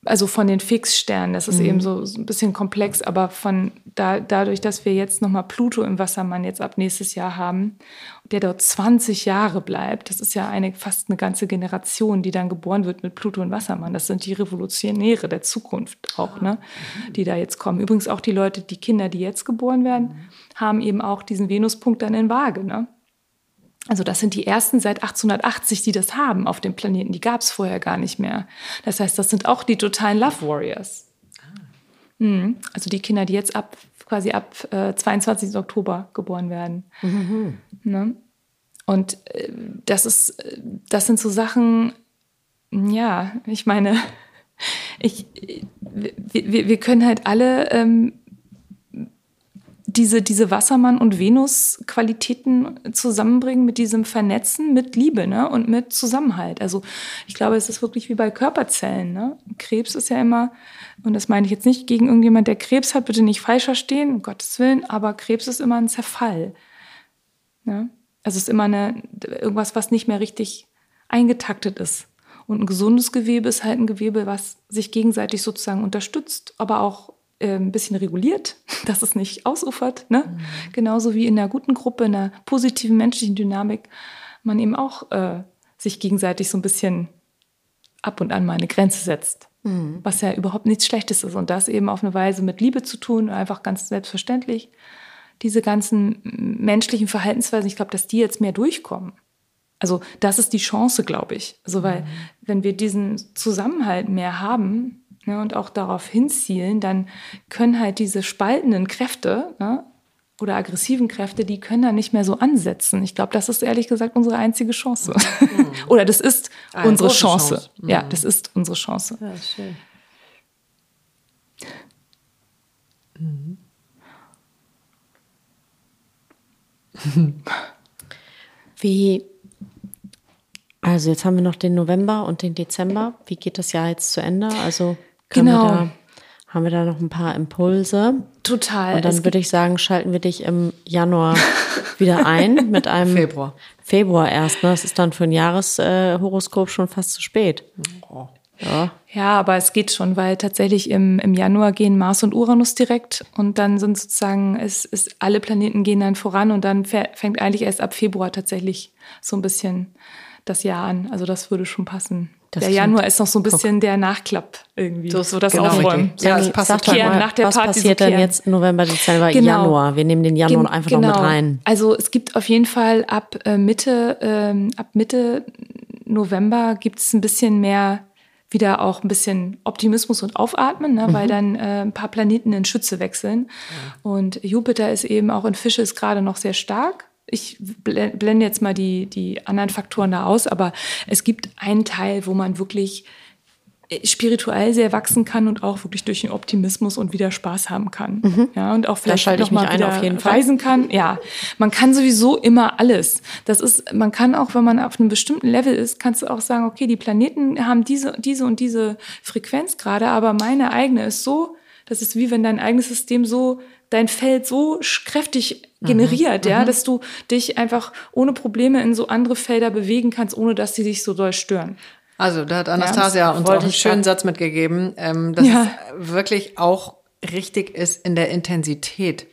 also von den Fixsternen, das ist eben so, so ein bisschen komplex, aber von da, dadurch, dass wir jetzt nochmal Pluto im Wassermann jetzt ab nächstes Jahr haben, der dort 20 Jahre bleibt, das ist ja eine, fast eine ganze Generation, die dann geboren wird mit Pluto im Wassermann. Das sind die Revolutionäre der Zukunft auch, ne, die da jetzt kommen. Übrigens auch die Leute, die Kinder, die jetzt geboren werden, haben eben auch diesen Venuspunkt dann in Waage, ne? Also das sind die ersten seit 1880, die das haben auf dem Planeten. Die gab es vorher gar nicht mehr. Das heißt, das sind auch die totalen Love Warriors. Mhm. Also die Kinder, die jetzt ab quasi ab äh, 22. Oktober geboren werden. Ne? Und äh, das ist, äh, das sind so Sachen, ja, ich meine, ich, wir, wir, wir können halt alle ähm, diese, diese Wassermann- und Venus-Qualitäten zusammenbringen mit diesem Vernetzen, mit Liebe ne? und mit Zusammenhalt. Also ich glaube, es ist wirklich wie bei Körperzellen. Ne? Krebs ist ja immer, und das meine ich jetzt nicht gegen irgendjemand, der Krebs hat, bitte nicht falsch verstehen, um Gottes Willen, aber Krebs ist immer ein Zerfall. Ne? Also es ist immer eine, irgendwas, was nicht mehr richtig eingetaktet ist. Und ein gesundes Gewebe ist halt ein Gewebe, was sich gegenseitig sozusagen unterstützt, aber auch ein bisschen reguliert, dass es nicht ausufert. Ne? Genauso wie in einer guten Gruppe, in einer positiven menschlichen Dynamik, man eben auch äh, sich gegenseitig so ein bisschen ab und an mal eine Grenze setzt. Was ja überhaupt nichts Schlechtes ist. Und das eben auf eine Weise mit Liebe zu tun, einfach ganz selbstverständlich. Diese ganzen menschlichen Verhaltensweisen, ich glaube, dass die jetzt mehr durchkommen. Also das ist die Chance, glaube ich. Also weil wenn wir diesen Zusammenhalt mehr haben ne, und auch darauf hinzielen, dann können halt diese spaltenden Kräfte ne, oder aggressiven Kräfte, die können da nicht mehr so ansetzen. Ich glaube, das ist ehrlich gesagt unsere einzige Chance. oder das ist Eine unsere Chance. Chance. Ja, das ist unsere Chance. Ja, schön. Wie, also jetzt haben wir noch den November und den Dezember. Wie geht das Jahr jetzt zu Ende? Also Genau. wir da, haben wir da noch ein paar Impulse? Total. Und dann würde ich sagen, schalten wir dich im Januar wieder ein mit einem Februar. Februar erst. Ne? Das ist dann für ein Jahreshoroskop äh, Horoskop schon fast zu spät. Ja. Ja, aber es geht schon, weil tatsächlich im, im Januar gehen Mars und Uranus direkt und dann sind sozusagen, es ist, alle Planeten gehen dann voran und dann fä- fängt eigentlich erst ab Februar tatsächlich so ein bisschen das Jahr an. Also das würde schon passen. Das der Januar ist noch so ein bisschen der Nachklapp irgendwie. So So, das genau Aufräumen. richtig. Ja, es passt sag mal, nach der was Party so passiert denn kehren. jetzt November, Dezember, Genau. Januar? Wir nehmen den Januar Gen- einfach noch mit rein. Also es gibt auf jeden Fall ab äh, Mitte, ähm, ab Mitte November gibt es ein bisschen mehr wieder auch ein bisschen Optimismus und Aufatmen, ne, weil dann äh, ein paar Planeten in Schütze wechseln. Und Jupiter ist eben auch in Fische ist gerade noch sehr stark. Ich bl- blende jetzt mal die, die anderen Faktoren da aus, aber es gibt einen Teil, wo man wirklich äh, spirituell sehr wachsen kann und auch wirklich durch den Optimismus und wieder Spaß haben kann. Ja, und auch vielleicht noch ich mich mal ein, wieder auf jeden Fall. reisen kann. Ja, man kann sowieso immer alles. Das ist, man kann auch, wenn man auf einem bestimmten Level ist, kannst du auch sagen, okay, die Planeten haben diese, diese und diese Frequenz gerade, aber meine eigene ist so, das ist wie wenn dein eigenes System so dein Feld so kräftig generiert, ja, dass du dich einfach ohne Probleme in so andere Felder bewegen kannst, ohne dass sie dich so doll stören. Also, da hat Anastasia das uns auch einen schönen Satz mitgegeben, ähm, dass Ja. es wirklich auch richtig ist in der Intensität.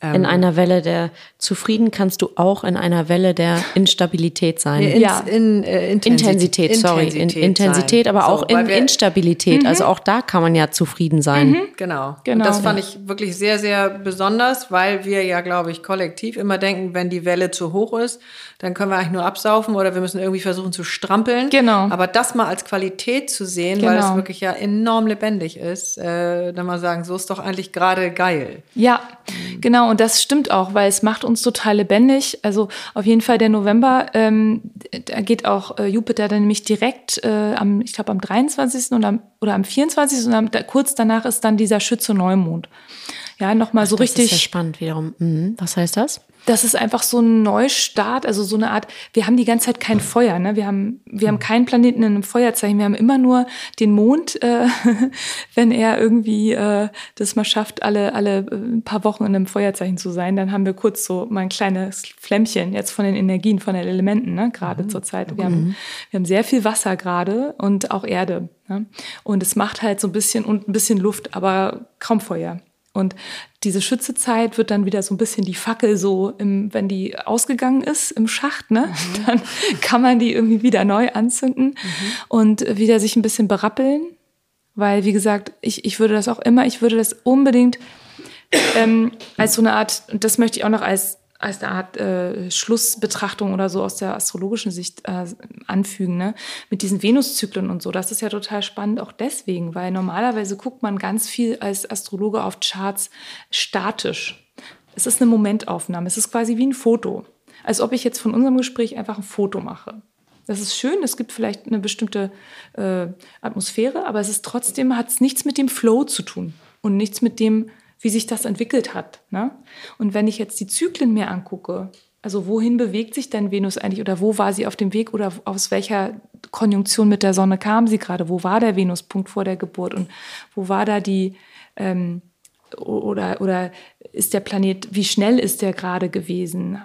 In einer Welle der Zufrieden kannst du auch in einer Welle der Instabilität sein. In, Ja. in, äh, Intensität, sorry. In, Intensität, aber So, auch in weil wir- Instabilität. Also auch da kann man ja zufrieden sein. Genau. Genau. Und das fand ich wirklich sehr, sehr besonders, weil wir ja, glaube ich, kollektiv immer denken, wenn die Welle zu hoch ist, dann können wir eigentlich nur absaufen oder wir müssen irgendwie versuchen zu strampeln. Genau. Aber das mal als Qualität zu sehen, weil es Genau. wirklich ja enorm lebendig ist, äh, dann mal sagen, so ist doch eigentlich gerade geil. Ja, genau, und das stimmt auch, weil es macht uns total lebendig. Also auf jeden Fall der November, ähm, da geht auch äh, Jupiter dann nämlich direkt äh, am, ich glaube am 23. Oder am, oder am 24. und am, da, kurz danach ist dann dieser Schütze Neumond. Ja, nochmal so Das richtig. ist ja spannend wiederum. Mhm. Was heißt das? das ist einfach so ein Neustart, also so eine Art, wir haben die ganze Zeit kein Feuer, ne? Wir haben, wir haben keinen Planeten in einem Feuerzeichen, wir haben immer nur den Mond, äh, wenn er irgendwie äh, das mal schafft, alle, alle äh, ein paar Wochen in einem Feuerzeichen zu sein, dann haben wir kurz so mal ein kleines Flämmchen jetzt von den Energien, von den Elementen, ne? Gerade zur Zeit. Wir haben, wir haben sehr viel Wasser gerade und auch Erde. Ne? Und es macht halt so ein bisschen und ein bisschen Luft, aber kaum Feuer. Und diese Schützezeit wird dann wieder so ein bisschen die Fackel so, im, wenn die ausgegangen ist im Schacht, ne, dann kann man die irgendwie wieder neu anzünden und wieder sich ein bisschen berappeln. Weil, wie gesagt, ich, ich würde das auch immer, ich würde das unbedingt ähm, als so eine Art, und das möchte ich auch noch als, als eine Art äh, Schlussbetrachtung oder so aus der astrologischen Sicht äh, anfügen, ne? mit diesen Venuszyklen und so. Das ist ja total spannend, auch deswegen, weil normalerweise guckt man ganz viel als Astrologe auf Charts statisch. Es ist eine Momentaufnahme, es ist quasi wie ein Foto. Als ob ich jetzt von unserem Gespräch einfach ein Foto mache. Das ist schön, es gibt vielleicht eine bestimmte äh, Atmosphäre, aber es ist trotzdem, hat es nichts mit dem Flow zu tun und nichts mit dem, wie sich das entwickelt hat. Ne? Und wenn ich jetzt die Zyklen mir angucke, also wohin bewegt sich denn Venus eigentlich oder wo war sie auf dem Weg oder aus welcher Konjunktion mit der Sonne kam sie gerade? Wo war der Venuspunkt vor der Geburt und wo war da die ähm, oder oder ist der Planet, wie schnell ist der gerade gewesen?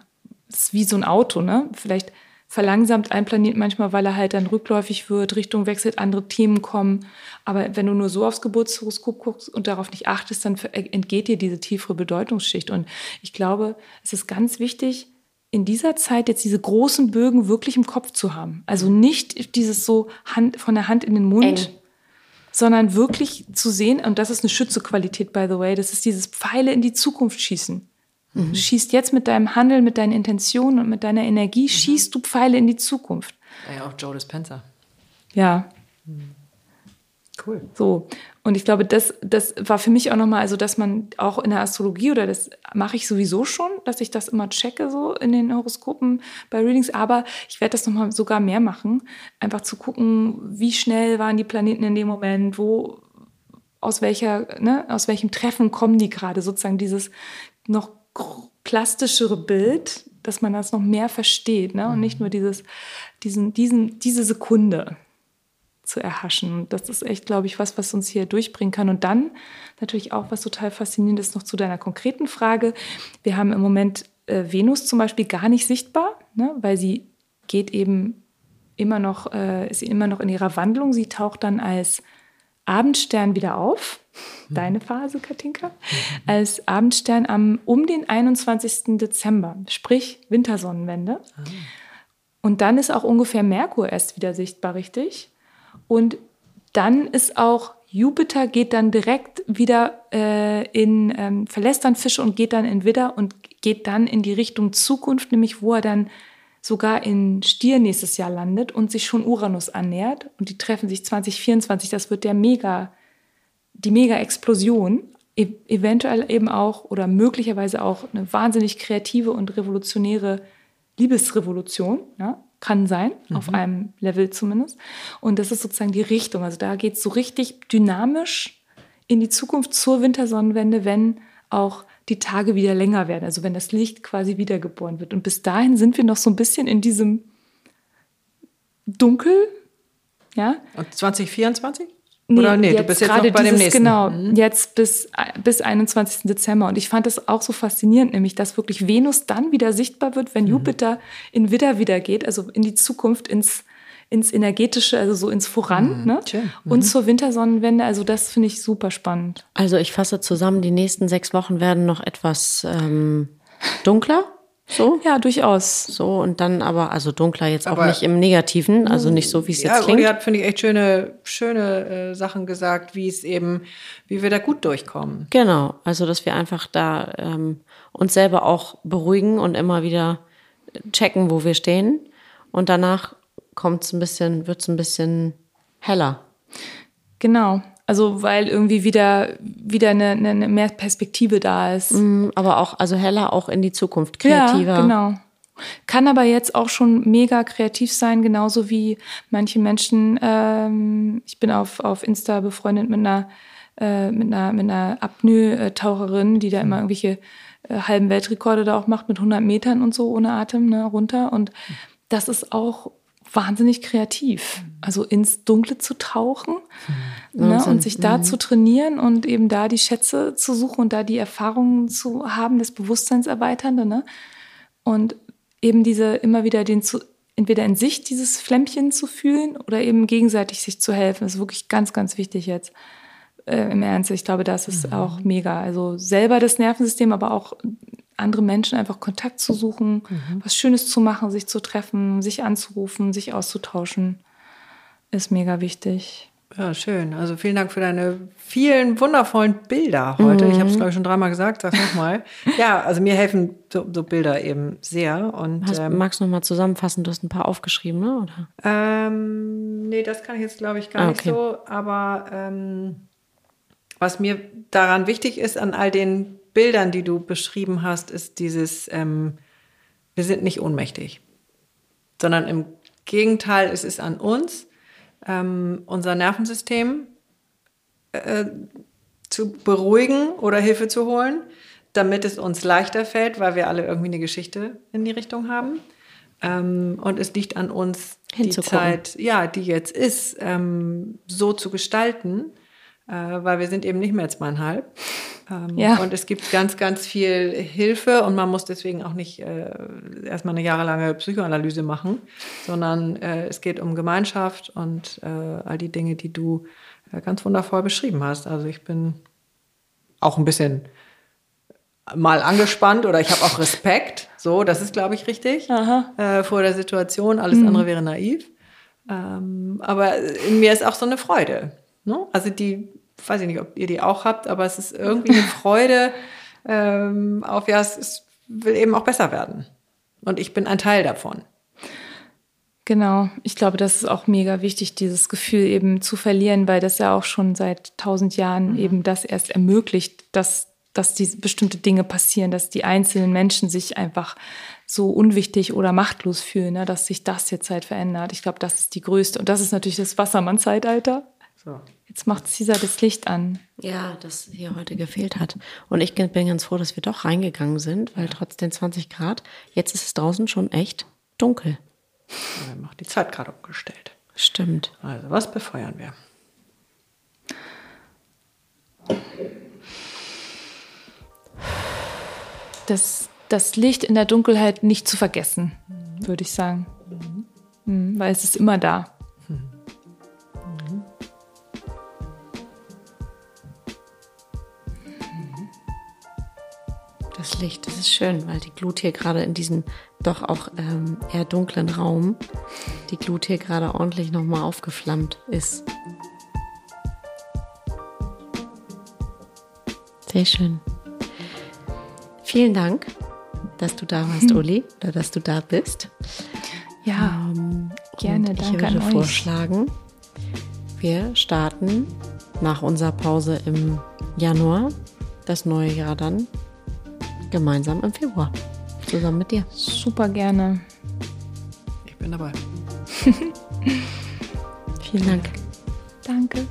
Das ist wie so ein Auto, ne? Vielleicht verlangsamt ein Planet manchmal, weil er halt dann rückläufig wird, Richtung wechselt, andere Themen kommen. Aber wenn du nur so aufs Geburtshoroskop guckst und darauf nicht achtest, dann entgeht dir diese tiefere Bedeutungsschicht. Und ich glaube, es ist ganz wichtig, in dieser Zeit jetzt diese großen Bögen wirklich im Kopf zu haben. Also nicht dieses so Hand, von der Hand in den Mund, Eng. sondern wirklich zu sehen, und das ist eine Schützequalität, by the way, das ist dieses Pfeile in die Zukunft schießen. Du schießt jetzt mit deinem Handeln, mit deinen Intentionen und mit deiner Energie, schießt du Pfeile in die Zukunft. Ja, auch Joe Dispenza. Ja, Cool. so. Und ich glaube, das, das war für mich auch nochmal, also dass man auch in der Astrologie oder das mache ich sowieso schon, dass ich das immer checke so in den Horoskopen bei Readings, aber ich werde das nochmal sogar mehr machen, einfach zu gucken, wie schnell waren die Planeten in dem Moment, wo, aus welcher, ne, aus welchem Treffen kommen die gerade, sozusagen dieses noch plastischere Bild, dass man das noch mehr versteht, ne, und nicht nur dieses, diesen, diesen, diese Sekunde zu erhaschen. Das ist echt, glaube ich, was, was uns hier durchbringen kann. Und dann natürlich auch was total faszinierendes noch zu deiner konkreten Frage. Wir haben im Moment äh, Venus zum Beispiel gar nicht sichtbar, ne, weil sie geht eben immer noch, äh, ist immer noch in ihrer Wandlung. Sie taucht dann als Abendstern wieder auf. Deine Phase, Katinka. Als Abendstern am, um den 21. Dezember, sprich Wintersonnenwende. Und dann ist auch ungefähr Merkur erst wieder sichtbar, richtig? Und dann ist auch Jupiter geht dann direkt wieder äh, in, ähm, verlässt dann Fische und geht dann in Widder und geht dann in die Richtung Zukunft, nämlich wo er dann sogar in Stier nächstes Jahr landet und sich schon Uranus annähert. Und die treffen sich 2024. Das wird der mega, die Mega-Explosion. E eventuell eben auch oder möglicherweise auch eine wahnsinnig kreative und revolutionäre Liebesrevolution. Ja? Kann sein, auf einem Level zumindest. Und das ist sozusagen die Richtung. Also da geht es so richtig dynamisch in die Zukunft zur Wintersonnenwende, wenn auch die Tage wieder länger werden, also wenn das Licht quasi wiedergeboren wird. Und bis dahin sind wir noch so ein bisschen in diesem Dunkel, ja. Und 2024? Oder nee, du bist jetzt gerade noch bei dem dieses- nächsten. Mhm. Genau, jetzt bis, bis 21. Dezember. Und ich fand das auch so faszinierend, nämlich, dass wirklich Venus dann wieder sichtbar wird, Mhm. wenn Jupiter in Widder wieder geht, also in die Zukunft, ins, ins Energetische, also so ins Voran, Mhm, ne? schön. Und zur Wintersonnenwende. Also das finde ich super spannend. Also ich fasse zusammen, die nächsten sechs Wochen werden noch etwas ähm, dunkler. So. Ja, durchaus. So, und dann aber, also dunkler jetzt auch Aber- nicht im Negativen, also nicht so, wie es Ja, jetzt klingt. Uli hat, finde ich, echt schöne, schöne äh, Sachen gesagt, wie es eben, wie wir da gut durchkommen. Genau, also dass wir einfach da ähm, uns selber auch beruhigen und immer wieder checken, wo wir stehen. Und danach kommt es ein bisschen, wird es ein bisschen heller. Genau. Also weil irgendwie wieder, wieder eine, eine, mehr Perspektive da ist. Mm, Aber auch, also heller auch in die Zukunft, kreativer. Ja, genau. Kann aber jetzt auch schon mega kreativ sein, genauso wie manche Menschen. Ähm, ich bin auf, auf Insta befreundet mit einer, äh, mit einer, mit einer Apnoe-Taucherin, die da immer irgendwelche äh, halben Weltrekorde da auch macht mit 100 Metern und so ohne Atem ne, runter. Und das ist auch wahnsinnig kreativ. Also ins Dunkle zu tauchen ne, und sich da zu trainieren und eben da die Schätze zu suchen und da die Erfahrungen zu haben, das Bewusstseinserweiternde. Ne? Und eben diese immer wieder den zu, entweder in sich dieses Flämmchen zu fühlen oder eben gegenseitig sich zu helfen, ist wirklich ganz, ganz wichtig jetzt. Äh, Im Ernst, ich glaube, das ist auch mega. Also selber das Nervensystem, aber auch andere Menschen einfach Kontakt zu suchen, was Schönes zu machen, sich zu treffen, sich anzurufen, sich auszutauschen, ist mega wichtig. Ja, schön. Also vielen Dank für deine vielen wundervollen Bilder heute. Ich habe es, glaube ich, schon dreimal gesagt, sag nochmal. ja, also mir helfen so, so Bilder eben sehr. Und Hast, ähm, magst du noch mal zusammenfassen? Du hast ein paar aufgeschrieben, ne? Oder? Ähm, nee, das kann ich jetzt, glaube ich, gar Ah, nicht okay. so. Aber ähm, was mir daran wichtig ist, an all den Bildern, die du beschrieben hast, ist dieses, ähm, wir sind nicht ohnmächtig, sondern im Gegenteil, es ist an uns, ähm, unser Nervensystem äh, zu beruhigen oder Hilfe zu holen, damit es uns leichter fällt, weil wir alle irgendwie eine Geschichte in die Richtung haben. Ähm, und es liegt an uns, die. Zeit, ja, die jetzt ist, ähm, so zu gestalten, weil wir sind eben nicht mehr zweieinhalb. Ähm, Ja. Und es gibt ganz, ganz viel Hilfe und man muss deswegen auch nicht äh, erstmal eine jahrelange Psychoanalyse machen, sondern äh, es geht um Gemeinschaft und äh, all die Dinge, die du äh, ganz wundervoll beschrieben hast. Also ich bin auch ein bisschen mal angespannt oder ich habe auch Respekt. So, das ist, glaube ich, richtig äh, vor der Situation. Alles andere wäre naiv. Ähm, aber in mir ist auch so eine Freude. Ne? Also die, weiß ich nicht, ob ihr die auch habt, aber es ist irgendwie eine Freude ähm, auf, ja, es, es will eben auch besser werden. Und ich bin ein Teil davon. Genau, ich glaube, das ist auch mega wichtig, dieses Gefühl eben zu verlieren, weil das ja auch schon seit tausend Jahren eben das erst ermöglicht, dass, dass diese bestimmte Dinge passieren, dass die einzelnen Menschen sich einfach so unwichtig oder machtlos fühlen, ne, dass sich das jetzt halt verändert. Ich glaube, das ist die größte. Und das ist natürlich das Wassermann-Zeitalter. So. Jetzt macht Caesar das Licht an. Ja, das hier heute gefehlt hat. Und ich bin ganz froh, dass wir doch reingegangen sind, weil trotz den 20 Grad, jetzt ist es draußen schon echt dunkel. Wir haben auch die Zeit gerade umgestellt. Stimmt. Also, was befeuern wir? Das, das Licht in der Dunkelheit nicht zu vergessen, würde ich sagen. Mhm, Weil es ist immer da. Das Licht, das ist schön, weil die Glut hier gerade in diesem doch auch ähm, eher dunklen Raum, die Glut hier gerade ordentlich nochmal aufgeflammt ist. Sehr schön. Vielen Dank, dass du da warst, Uli, oder dass du da bist. Ja, gerne. Und ich würde vorschlagen, wir starten nach unserer Pause im Januar das neue Jahr dann gemeinsam im Februar. Zusammen mit dir. Super gerne. Ich bin dabei. Vielen Dank. Danke.